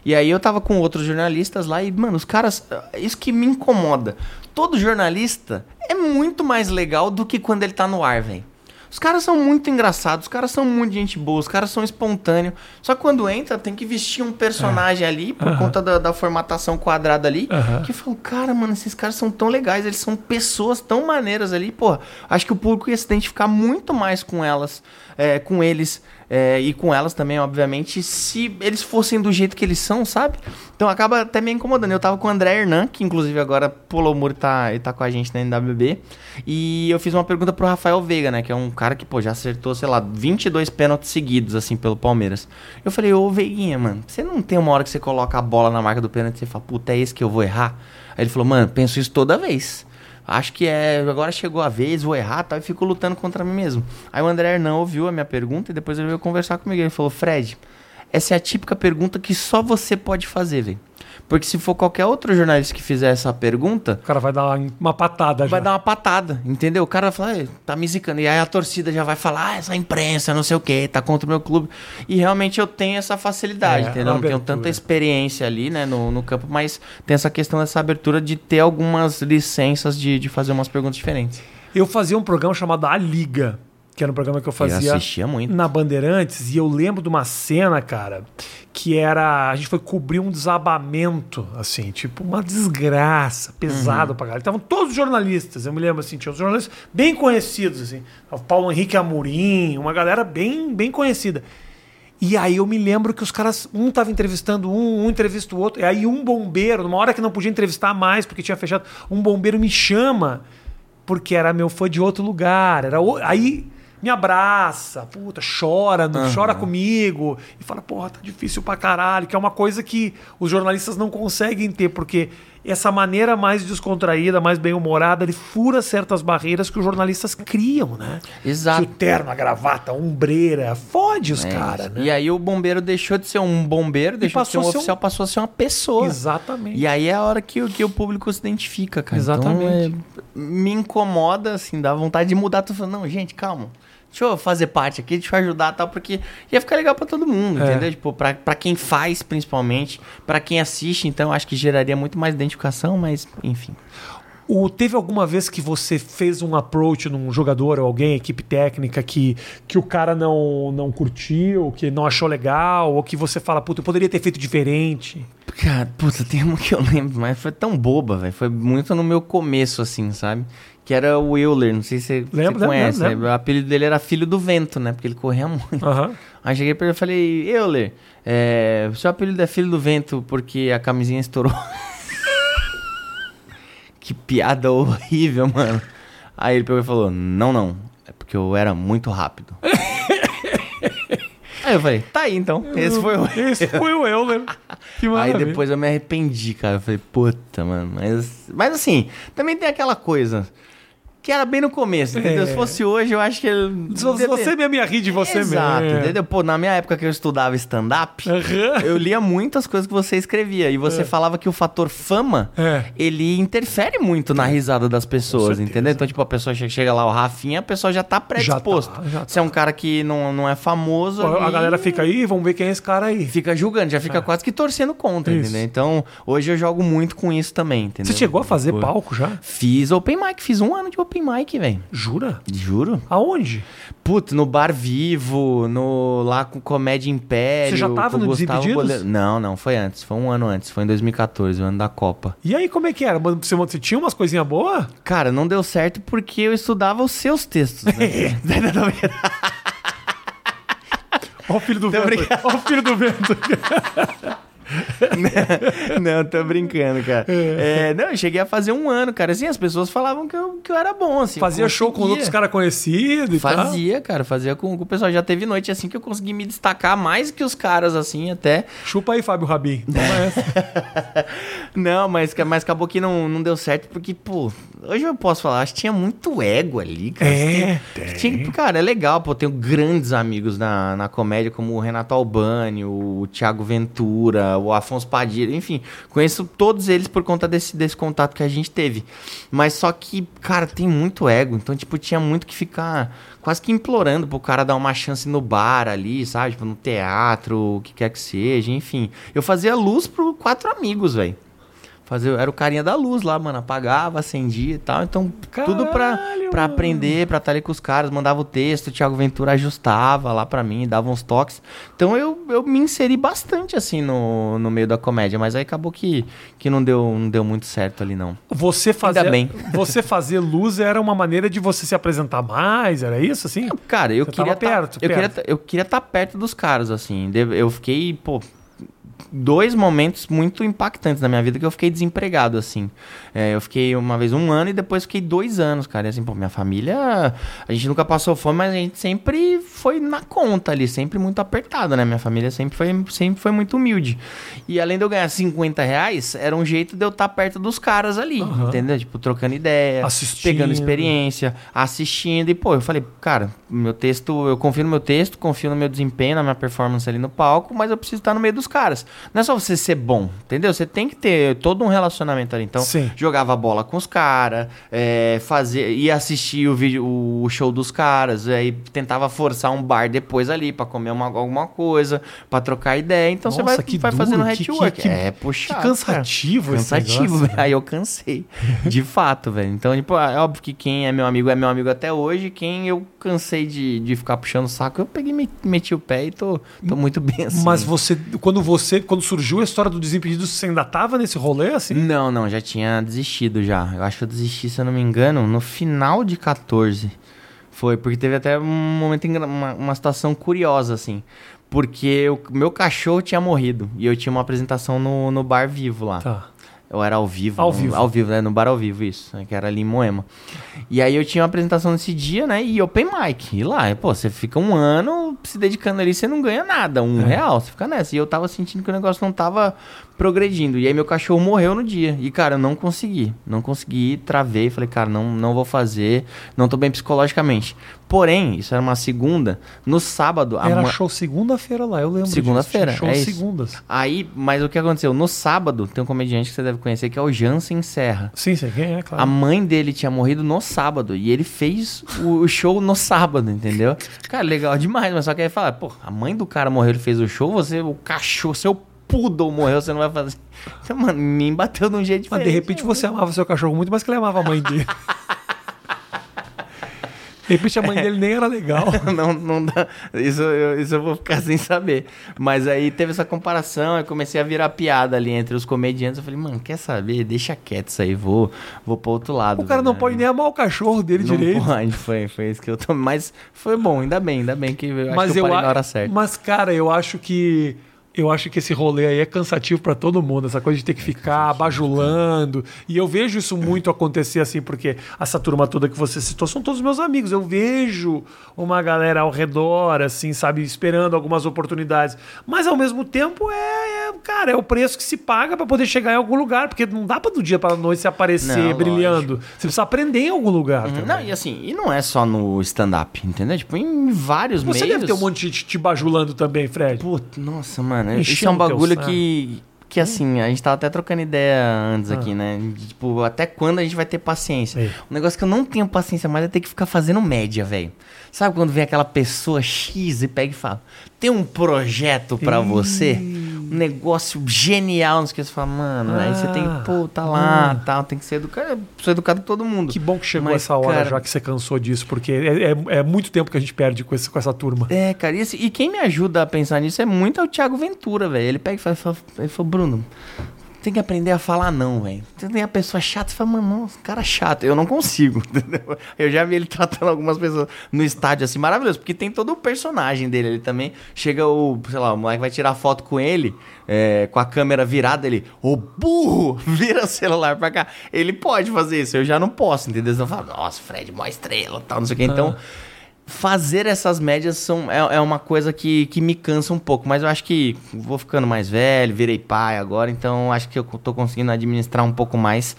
Speaker 2: E aí eu tava com outros jornalistas lá e, mano, os caras. Isso que me incomoda. Todo jornalista é muito mais legal do que quando ele tá no ar, velho. Os caras são muito engraçados, os caras são muito gente boa, os caras são espontâneos. Só que quando entra, tem que vestir um personagem ali, por conta da, da formatação quadrada ali. Que eu falo, cara, mano, esses caras são tão legais, eles são pessoas tão maneiras ali, pô. Acho que o público ia se identificar muito mais com elas, é, com eles é, e com elas também, obviamente, se eles fossem do jeito que eles são, sabe? Então acaba até me incomodando. Eu tava com o André Hernan, que inclusive agora pulou o muro e tá, e tá com a gente na NWB. E eu fiz uma pergunta pro Rafael Veiga, né? Que é um cara que, pô, já acertou, sei lá, 22 pênaltis seguidos, assim, pelo Palmeiras. Eu falei, ô Veiguinha, mano, você não tem uma hora que você coloca a bola na marca do pênalti e você fala, puta, é esse que eu vou errar? Aí ele falou, mano, penso isso toda vez. Acho que é. Agora chegou a vez, vou errar tal, e fico lutando contra mim mesmo. Aí o André Hernan ouviu a minha pergunta e depois ele veio conversar comigo. Ele falou: Fred, essa é a típica pergunta que só você pode fazer, velho. Porque se for qualquer outro jornalista que fizer essa pergunta,
Speaker 1: O cara vai dar uma patada
Speaker 2: vai
Speaker 1: já.
Speaker 2: dar uma patada, entendeu? O cara vai falar, "Ei, tá me zicando. E aí a torcida já vai falar, ah, essa imprensa, não sei o que, tá contra o meu clube. E realmente eu tenho essa facilidade,
Speaker 1: É,
Speaker 2: entendeu? Não tenho tanta experiência ali, né, no, no campo, mas tem essa questão dessa abertura de ter algumas licenças de, de fazer umas perguntas diferentes.
Speaker 1: Eu fazia um programa chamado A Liga, que era um programa que eu
Speaker 2: Eu
Speaker 1: fazia
Speaker 2: assistia muito.
Speaker 1: na Bandeirantes, e eu lembro de uma cena, cara, que era. A gente foi cobrir um desabamento, assim, tipo, uma desgraça, pesado
Speaker 2: Uhum.
Speaker 1: pra caralho. Estavam todos os jornalistas, eu me lembro assim, tinha os jornalistas bem conhecidos, assim. O Paulo Henrique Amorim, uma galera bem, bem conhecida. E aí eu me lembro que os caras, um tava entrevistando um, um entrevista o outro. E aí um bombeiro, numa hora que não podia entrevistar mais porque tinha fechado, um bombeiro me chama porque era meu fã de outro lugar. Era o- aí me abraça, puta, chora, não- chora comigo e fala, porra, tá difícil pra caralho, que é uma coisa que os jornalistas não conseguem ter, porque essa maneira mais descontraída, mais bem-humorada, ele fura certas barreiras que os jornalistas criam, né?
Speaker 2: Exato.
Speaker 1: Que o terno, a gravata, a ombreira, fode os
Speaker 2: É
Speaker 1: caras, né?
Speaker 2: E aí o bombeiro deixou de ser um bombeiro, deixou de ser um
Speaker 1: ser um-
Speaker 2: oficial, passou a ser uma pessoa.
Speaker 1: Exatamente.
Speaker 2: E aí é a hora que, o- que o público se identifica, cara.
Speaker 1: Exatamente.
Speaker 2: Então, é, me incomoda, assim, dá vontade de mudar. Tô falando, não, gente, calma. Deixa eu fazer parte aqui, deixa eu ajudar e tal, porque ia ficar legal pra todo mundo,
Speaker 1: É.
Speaker 2: entendeu? Tipo, pra, pra quem faz, principalmente, pra quem assiste, então acho que geraria muito mais identificação, mas, enfim.
Speaker 1: O, teve alguma vez que você fez um approach num jogador ou alguém, equipe técnica, que, que o cara não, não curtiu, que não achou legal, ou que você fala, puta, eu poderia ter feito diferente?
Speaker 2: Cara, puta, tem uma que eu lembro, mas foi tão boba, velho. Foi muito no meu começo, assim, sabe? Que era o Euler, não sei se você,
Speaker 1: lembro,
Speaker 2: conhece.
Speaker 1: lembro, lembro.
Speaker 2: O apelido dele era Filho do Vento, né? Porque ele corria muito.
Speaker 1: Aham.
Speaker 2: Aí cheguei pra ele e falei, Euler, é, seu apelido é Filho do Vento porque a camisinha estourou. <laughs> que piada horrível, mano. Aí ele pegou e falou, não, não, é porque eu era muito rápido. <laughs> aí eu falei, tá aí então, esse foi o... <laughs>
Speaker 1: Esse foi o Euler. Que
Speaker 2: Aí depois eu me arrependi, cara. Eu falei, puta, mano. Mas, mas assim, também tem aquela coisa que era bem no começo, entendeu?
Speaker 1: É.
Speaker 2: Se fosse hoje, eu acho que ele.
Speaker 1: Se você mesmo ia rir de você
Speaker 2: Exato,
Speaker 1: mesmo.
Speaker 2: entendeu? Pô, na minha época que eu estudava stand-up,
Speaker 1: Aham.
Speaker 2: eu lia muitas coisas que você escrevia. E você falava que o fator fama,
Speaker 1: É.
Speaker 2: ele interfere muito na risada das pessoas, entendeu? Então, tipo, a pessoa che- chega lá, o Rafinha, a pessoa já tá predisposto.
Speaker 1: Já tá, já tá.
Speaker 2: Se é um cara que não, não é famoso.
Speaker 1: A
Speaker 2: ali-
Speaker 1: galera fica aí, vamos ver quem é esse cara aí.
Speaker 2: fica julgando, já fica quase que torcendo contra,
Speaker 1: É. Isso.
Speaker 2: entendeu? Então, hoje eu jogo muito com isso também, entendeu?
Speaker 1: Você chegou a fazer
Speaker 2: Pô,
Speaker 1: palco já?
Speaker 2: Fiz open mic, fiz um ano de open mic, velho.
Speaker 1: Jura?
Speaker 2: Juro.
Speaker 1: Aonde?
Speaker 2: Putz, no Bar Vivo, no lá com Comédia Império.
Speaker 1: Você já tava no Desimpedidos?
Speaker 2: Não, não, foi antes. Foi um ano antes. Foi em 2014, o ano da Copa.
Speaker 1: E aí, como é que era? Você, você tinha umas coisinhas boas?
Speaker 2: Cara, não deu certo porque eu estudava os seus textos, né? <laughs> <laughs>
Speaker 1: Ó o filho do
Speaker 2: Tô
Speaker 1: vento.
Speaker 2: brincando.
Speaker 1: Ó o filho do vento. <laughs> <laughs>
Speaker 2: não, tô brincando, cara. É, não, eu cheguei a fazer um ano, cara. Assim, as pessoas falavam que eu, que eu era bom, assim.
Speaker 1: Fazia show com outros caras conhecidos e tal.
Speaker 2: Fazia, cara, fazia com, com o pessoal. Já teve noite assim que eu consegui me destacar mais que os caras, assim, até.
Speaker 1: Chupa aí, Fábio Rabin. <laughs>
Speaker 2: Não, mas, mas acabou que não, não deu certo, porque, pô, hoje eu posso falar, acho que tinha muito ego ali, cara.
Speaker 1: É,
Speaker 2: Tem-
Speaker 1: tem.
Speaker 2: tinha- cara, é legal, pô, tenho grandes amigos na, na comédia, como o Renato Albani, o Thiago Ventura, o Afonso Padilha, enfim, conheço todos eles por conta desse, desse contato que a gente teve. Mas só que, cara, tem muito ego, então, tipo, tinha muito que ficar quase que implorando pro cara dar uma chance no bar ali, sabe? Tipo, no teatro, o que quer que seja, enfim. Eu fazia luz pro quatro amigos, velho. Fazer, era o carinha da luz lá, mano. Apagava, acendia e tal. Então, tudo pra,
Speaker 1: Caralho,
Speaker 2: pra
Speaker 1: mano.
Speaker 2: aprender, pra estar ali com os caras. Mandava o texto, o Thiago Ventura ajustava lá pra mim, dava uns toques. Então, eu, eu me inseri bastante, assim, no, no meio da comédia. Mas aí acabou que, que não, deu, não deu muito certo ali, não.
Speaker 1: Você fazer,
Speaker 2: bem.
Speaker 1: você fazer luz era uma maneira de você se apresentar mais, era isso assim?
Speaker 2: Cara, eu
Speaker 1: Você
Speaker 2: queria tá-
Speaker 1: perto,
Speaker 2: eu
Speaker 1: perto.
Speaker 2: queria tá- eu queria estar perto dos caras assim. Eu fiquei, pô, dois momentos muito impactantes na minha vida que eu fiquei desempregado assim. É, eu fiquei uma vez um ano e depois fiquei dois anos, cara. E assim, pô, minha família, a gente nunca passou fome, mas a gente sempre foi na conta ali, sempre muito apertado, né? Minha família sempre foi, sempre foi muito humilde. E além de eu ganhar 50 reais, era um jeito de eu estar perto dos caras ali,
Speaker 1: Aham.
Speaker 2: entendeu? Tipo, trocando ideia,
Speaker 1: Assistindo.
Speaker 2: pegando experiência, assistindo. E, pô, eu falei, cara, meu texto, eu confio no meu texto, confio no meu desempenho, na minha performance ali no palco, mas eu preciso estar no meio dos caras. Não é só você ser bom, entendeu? Você tem que ter todo um relacionamento ali. Então,
Speaker 1: Sim.
Speaker 2: jogava bola com os caras, é, fazer, ia assistir o, vídeo, o show dos caras, aí tentava forçar um bar depois ali pra comer uma- alguma coisa, pra trocar ideia. Então você
Speaker 1: Nossa,
Speaker 2: vai,
Speaker 1: que
Speaker 2: vai
Speaker 1: duro,
Speaker 2: fazendo
Speaker 1: que-
Speaker 2: network.
Speaker 1: que-
Speaker 2: é,
Speaker 1: Que
Speaker 2: puxado. cara.
Speaker 1: cansativo esse
Speaker 2: Cansativo,
Speaker 1: negócio.
Speaker 2: velho. <laughs> Aí eu cansei. De fato, velho. Então, tipo, é óbvio que quem é meu amigo é meu amigo até hoje. Quem eu cansei de, de ficar puxando o saco, eu peguei, me- meti o pé e tô, tô muito bem assim.
Speaker 1: Mas você, quando você, quando surgiu a história do Desimpedidos, você ainda tava nesse rolê assim?
Speaker 2: Não, não, já tinha desistido já. Eu acho que eu desisti, se eu não me engano, no final de 14. Foi, porque teve até um momento, uma, uma situação curiosa, assim. Porque o meu cachorro tinha morrido. E eu tinha uma apresentação no, no bar vivo lá.
Speaker 1: Tá.
Speaker 2: Eu era ao vivo.
Speaker 1: Ao
Speaker 2: no-
Speaker 1: vivo.
Speaker 2: Ao vivo, né? No bar ao vivo, isso. né, Que era ali em Moema. E aí eu tinha uma apresentação nesse dia, né? E open mic. E lá, pô, você fica um ano se dedicando ali, você não ganha nada. Um
Speaker 1: É.
Speaker 2: real, você fica nessa. E eu tava sentindo que o negócio não tava progredindo. E aí meu cachorro morreu no dia. E, cara, eu não consegui. Não consegui, travei. Falei, cara, não, não vou fazer. Não tô bem psicologicamente. Porém, isso era uma segunda. No sábado,
Speaker 1: Era
Speaker 2: ma-
Speaker 1: show segunda-feira lá, eu lembro.
Speaker 2: Segunda-feira.
Speaker 1: Show
Speaker 2: é isso.
Speaker 1: segundas.
Speaker 2: Aí, mas o que aconteceu? No sábado, tem um comediante que você deve conhecer que é o Jansen Serra.
Speaker 1: Sim, sei quem é, claro.
Speaker 2: A mãe dele tinha morrido no sábado e ele fez o, show no sábado, entendeu? <laughs> Cara, legal demais, mas só que aí fala, pô, a mãe do cara morreu, ele fez o show, você, o cachorro, seu poodle morreu, você não vai fazer. <laughs> Então, mano, me bateu de um jeito
Speaker 1: Mas
Speaker 2: diferente.
Speaker 1: de repente você amava seu cachorro muito mais que ele amava a mãe dele. <laughs> De repente a mãe dele nem era legal. <laughs>
Speaker 2: não, não dá. Isso eu, isso eu vou ficar sem saber. Mas aí teve essa comparação, eu comecei a virar piada ali entre os comediantes. Eu falei, mano, quer saber? Deixa quieto isso aí, vou, vou pro outro lado.
Speaker 1: O cara não
Speaker 2: velho.
Speaker 1: pode nem amar o cachorro dele
Speaker 2: Não
Speaker 1: direito.
Speaker 2: pode, foi, foi isso que eu tomei. Mas foi bom, ainda bem, ainda bem que eu acho
Speaker 1: mas
Speaker 2: que eu parei
Speaker 1: a-
Speaker 2: na hora certa.
Speaker 1: Mas, cara, eu acho que. Eu acho que esse rolê aí é cansativo pra todo mundo, essa coisa de ter que ficar bajulando. E eu vejo isso muito acontecer assim, porque essa turma toda que você citou são todos meus amigos. Eu vejo uma galera ao redor, assim, sabe, esperando algumas oportunidades. Mas ao mesmo tempo é, é, cara, é o preço que se paga pra poder chegar em algum lugar, porque não dá pra do dia pra noite se aparecer
Speaker 2: Não,
Speaker 1: brilhando. Você precisa aprender em algum lugar. também.
Speaker 2: Não, e assim, e não é só no stand-up, entendeu? Tipo, em vários
Speaker 1: Você
Speaker 2: meios.
Speaker 1: deve ter um monte de gente te bajulando também, Fred.
Speaker 2: Puta, nossa, mano. Isso
Speaker 1: Enchendo
Speaker 2: é um bagulho que. Que assim, a gente tava até trocando ideia antes aqui,
Speaker 1: Ah.
Speaker 2: né? De, Tipo, até quando a gente vai ter paciência?
Speaker 1: É.
Speaker 2: Um negócio que eu não tenho paciência mais é ter que ficar fazendo média, velho. Sabe quando vem aquela pessoa X e pega e fala: tem um projeto pra você? Negócio genial, não. Você fala, mano, aí você tem
Speaker 1: Ah.
Speaker 2: que, pô, tá lá, tal, tem que ser educado. Sou educado com todo mundo.
Speaker 1: Que bom que chegou
Speaker 2: Mas,
Speaker 1: essa hora
Speaker 2: cara,
Speaker 1: já que você cansou disso, porque é, é- é muito tempo que a gente perde com, esse- com essa turma.
Speaker 2: É, cara, e, e quem me ajuda a pensar nisso é muito é o Thiago Ventura, velho. Ele pega e fala, fala- ele falou, Bruno, tem que aprender a falar não, velho. Você tem a pessoa chata, você fala, mano, cara chato. Eu não consigo, <laughs> entendeu? Eu já vi ele tratando algumas pessoas no estádio, assim, maravilhoso, porque tem todo o personagem dele. Ele também chega o, sei lá, o moleque vai tirar foto com ele, é, com a câmera virada, ele, ô burro, <laughs> vira o celular pra cá. Ele pode fazer isso, eu já não posso, entendeu? Então eu falo, nossa, Fred, mó estrela, tal, não sei o que. Então, fazer essas médias são, é, é uma coisa que, que me cansa um pouco, mas eu acho que vou ficando mais velho, virei pai agora, então acho que eu tô conseguindo administrar um pouco mais,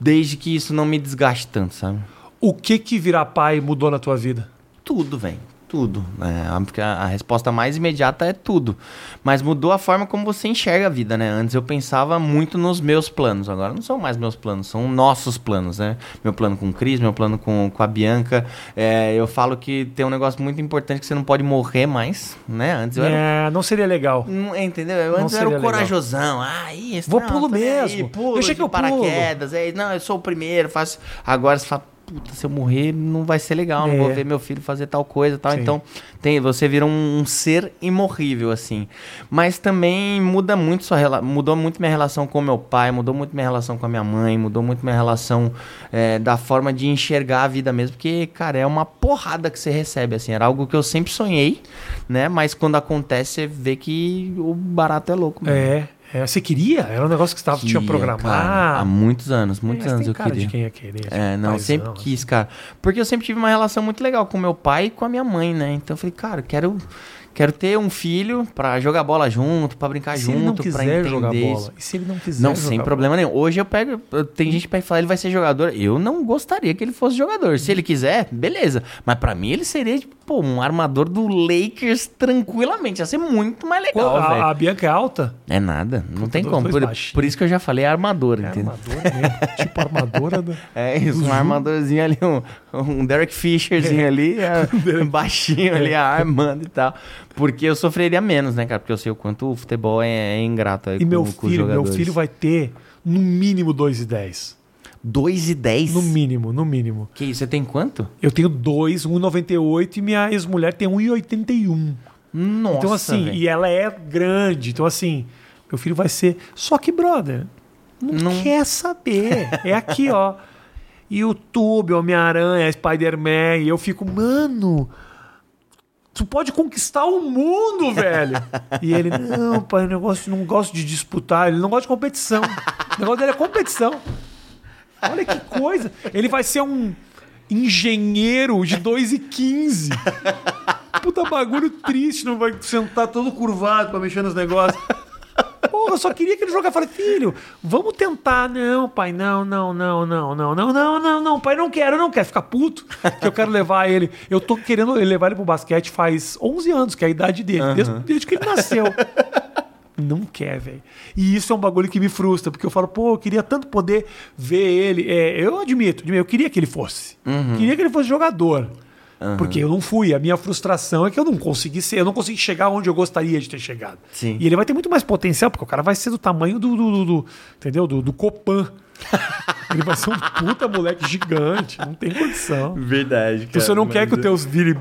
Speaker 2: desde que isso não me desgaste tanto, sabe?
Speaker 1: O que que virar pai mudou na tua vida?
Speaker 2: Tudo, velho. Tudo. É, porque a, a resposta mais imediata é tudo. Mas mudou a forma como você enxerga a vida, né? Antes eu pensava muito nos meus planos. Agora não são mais meus planos, são nossos planos, né? Meu plano com o Cris, meu plano com, com a Bianca. É, eu falo que tem um negócio muito importante que você não pode morrer mais, né? Antes eu era
Speaker 1: É, não seria legal.
Speaker 2: Não, entendeu? Eu antes eu era o corajosão. Ah, isso.
Speaker 1: Vou
Speaker 2: não,
Speaker 1: pulo
Speaker 2: tô nem aí,
Speaker 1: mesmo.
Speaker 2: Pulo
Speaker 1: Deixa
Speaker 2: de
Speaker 1: que eu pulo.
Speaker 2: paraquedas. É, não, eu sou o primeiro, faço. Agora você fala, puta, se eu morrer não vai ser legal, não
Speaker 1: É.
Speaker 2: vou ver meu filho fazer tal coisa tal.
Speaker 1: Sim.
Speaker 2: Então, tem, você vira um, um ser imorrível, assim. Mas também muda muito sua mudou muito minha relação com meu pai, mudou muito minha relação com a minha mãe, mudou muito minha relação é, da forma de enxergar a vida mesmo. Porque, cara, é uma porrada que você recebe, assim. Era algo que eu sempre sonhei, né? Mas quando acontece, você vê que o barato é louco. mesmo.
Speaker 1: É, é, você queria? Era um negócio que você tava, tinha
Speaker 2: cara, há
Speaker 1: programado.
Speaker 2: muitos anos, muitos
Speaker 1: É,
Speaker 2: anos eu queria.
Speaker 1: de quem ia querer.
Speaker 2: É, não, eu
Speaker 1: paizão,
Speaker 2: sempre
Speaker 1: assim.
Speaker 2: quis, cara. Porque eu sempre tive uma relação muito legal com meu pai e com a minha mãe, né? Então eu falei, cara, eu quero, quero ter um filho pra jogar bola junto, pra brincar
Speaker 1: se ele não
Speaker 2: junto, pra
Speaker 1: quiser
Speaker 2: entender
Speaker 1: jogar bola? E se ele não quiser
Speaker 2: Não, sem
Speaker 1: bola?
Speaker 2: problema nenhum. Hoje eu pego. Tem gente que pega e fala, ele vai ser jogador. Eu não gostaria que ele fosse jogador. Se ele quiser, beleza. Mas pra mim ele seria, tipo, pô, um armador do Lakers tranquilamente. Ia ser muito mais
Speaker 1: Pô,
Speaker 2: legal,
Speaker 1: a,
Speaker 2: velho.
Speaker 1: a Bianca é alta?
Speaker 2: É nada. Não tem
Speaker 1: dois
Speaker 2: como. Por, por isso que eu já falei armador,
Speaker 1: É
Speaker 2: entendeu?
Speaker 1: armadora mesmo. tipo armadora da... <laughs>
Speaker 2: É isso, um armadorzinho ali, um, um Derek Fisherzinho ali, <laughs> é, baixinho <laughs> ali, armando e tal. Porque eu sofreria menos, né, cara? Porque eu sei o quanto o futebol é, é ingrato aí
Speaker 1: E
Speaker 2: com,
Speaker 1: meu filho, meu filho vai ter no mínimo 2 e 10.
Speaker 2: 2 e 10?
Speaker 1: No mínimo, no mínimo.
Speaker 2: Que isso, você tem quanto?
Speaker 1: Eu tenho 2, 1,98 e minha ex-mulher tem 1,81.
Speaker 2: Nossa,
Speaker 1: Então, assim,
Speaker 2: velho.
Speaker 1: e ela é grande. Então, assim, meu filho vai ser. Só que, brother, não,
Speaker 2: Não-
Speaker 1: quer saber. É aqui, ó. YouTube, Homem-Aranha, Spider-Man. E eu fico, mano. Tu pode conquistar o mundo, velho. <laughs> E ele, não, pai, o negócio não gosto de disputar, ele não gosta de competição. O negócio dele é competição. Olha que coisa. Ele vai ser um engenheiro de 2,15. Puta bagulho triste, não vai sentar todo curvado pra mexer nos negócios. Porra, eu só queria que ele jogasse. Falei, filho, vamos tentar. Não, pai, não, não, não, não, não, não, não, não, não, pai, não quero, não quero ficar puto, que eu quero levar ele. Eu tô querendo levar ele pro basquete faz 11 anos, que é a idade dele, desde, desde que ele nasceu. Não quer, velho. E isso é um bagulho que me frustra, porque eu falo, pô, eu queria tanto poder ver ele. É, eu admito, eu queria que ele fosse. Queria que ele fosse jogador. Porque eu não fui. A minha frustração é que eu não consegui ser, eu não consegui chegar onde eu gostaria de ter chegado.
Speaker 2: Sim.
Speaker 1: E ele vai ter muito mais potencial, porque o cara vai ser do tamanho do, do, do- do- entendeu? Do, do Copan. <laughs> ele vai ser um puta moleque gigante. Não tem condição.
Speaker 2: Verdade,
Speaker 1: Então você não quer que o teus vire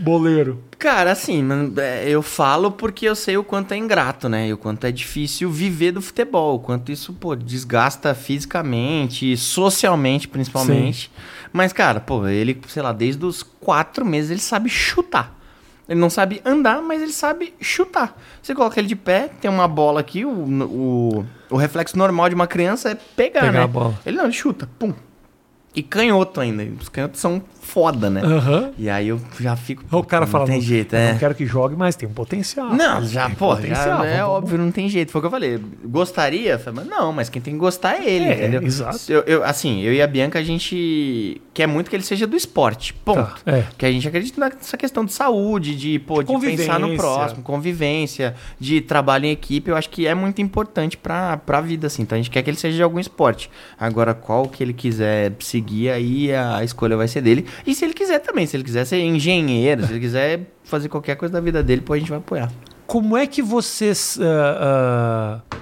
Speaker 1: boleiro.
Speaker 2: Cara, assim, é, eu falo porque eu sei o quanto é ingrato, né? E o quanto é difícil viver do futebol. O quanto isso, pô, desgasta fisicamente, socialmente, principalmente. Mas, cara, pô, ele, sei lá, desde os quatro meses ele sabe chutar. Ele não sabe andar, mas ele sabe chutar. Você coloca ele de pé, tem uma bola aqui, o, o, o reflexo normal de uma criança é pegar,
Speaker 1: Pegar
Speaker 2: né?
Speaker 1: a bola.
Speaker 2: Ele não, ele chuta, pum. E canhoto ainda. Os canhotos são foda, né?
Speaker 1: Aham.
Speaker 2: E aí eu já fico.
Speaker 1: O cara
Speaker 2: não
Speaker 1: fala,
Speaker 2: tem
Speaker 1: não,
Speaker 2: jeito,
Speaker 1: eu
Speaker 2: é.
Speaker 1: não quero que jogue, mas tem um potencial.
Speaker 2: Não, já,
Speaker 1: Tem
Speaker 2: pô, é
Speaker 1: vamos-
Speaker 2: óbvio, não tem jeito. Foi o que eu falei. Gostaria? Não, mas quem tem que gostar é ele,
Speaker 1: É,
Speaker 2: entendeu?
Speaker 1: exato.
Speaker 2: Eu, eu- assim, eu e a Bianca, a gente quer muito que ele seja do esporte, ponto.
Speaker 1: Tá, é.
Speaker 2: Que a gente acredita nessa questão de saúde, de, pô, de pensar no próximo, convivência, de trabalho em equipe, eu acho que é muito importante pra, pra vida, assim. Então a gente quer que ele seja de algum esporte. Agora, qual que ele quiser seguir, aí a escolha vai ser dele. E se ele quiser também, se ele quiser ser engenheiro, se ele quiser fazer qualquer coisa da vida dele, pô, a gente vai apoiar.
Speaker 1: Como é que vocês ah, ah,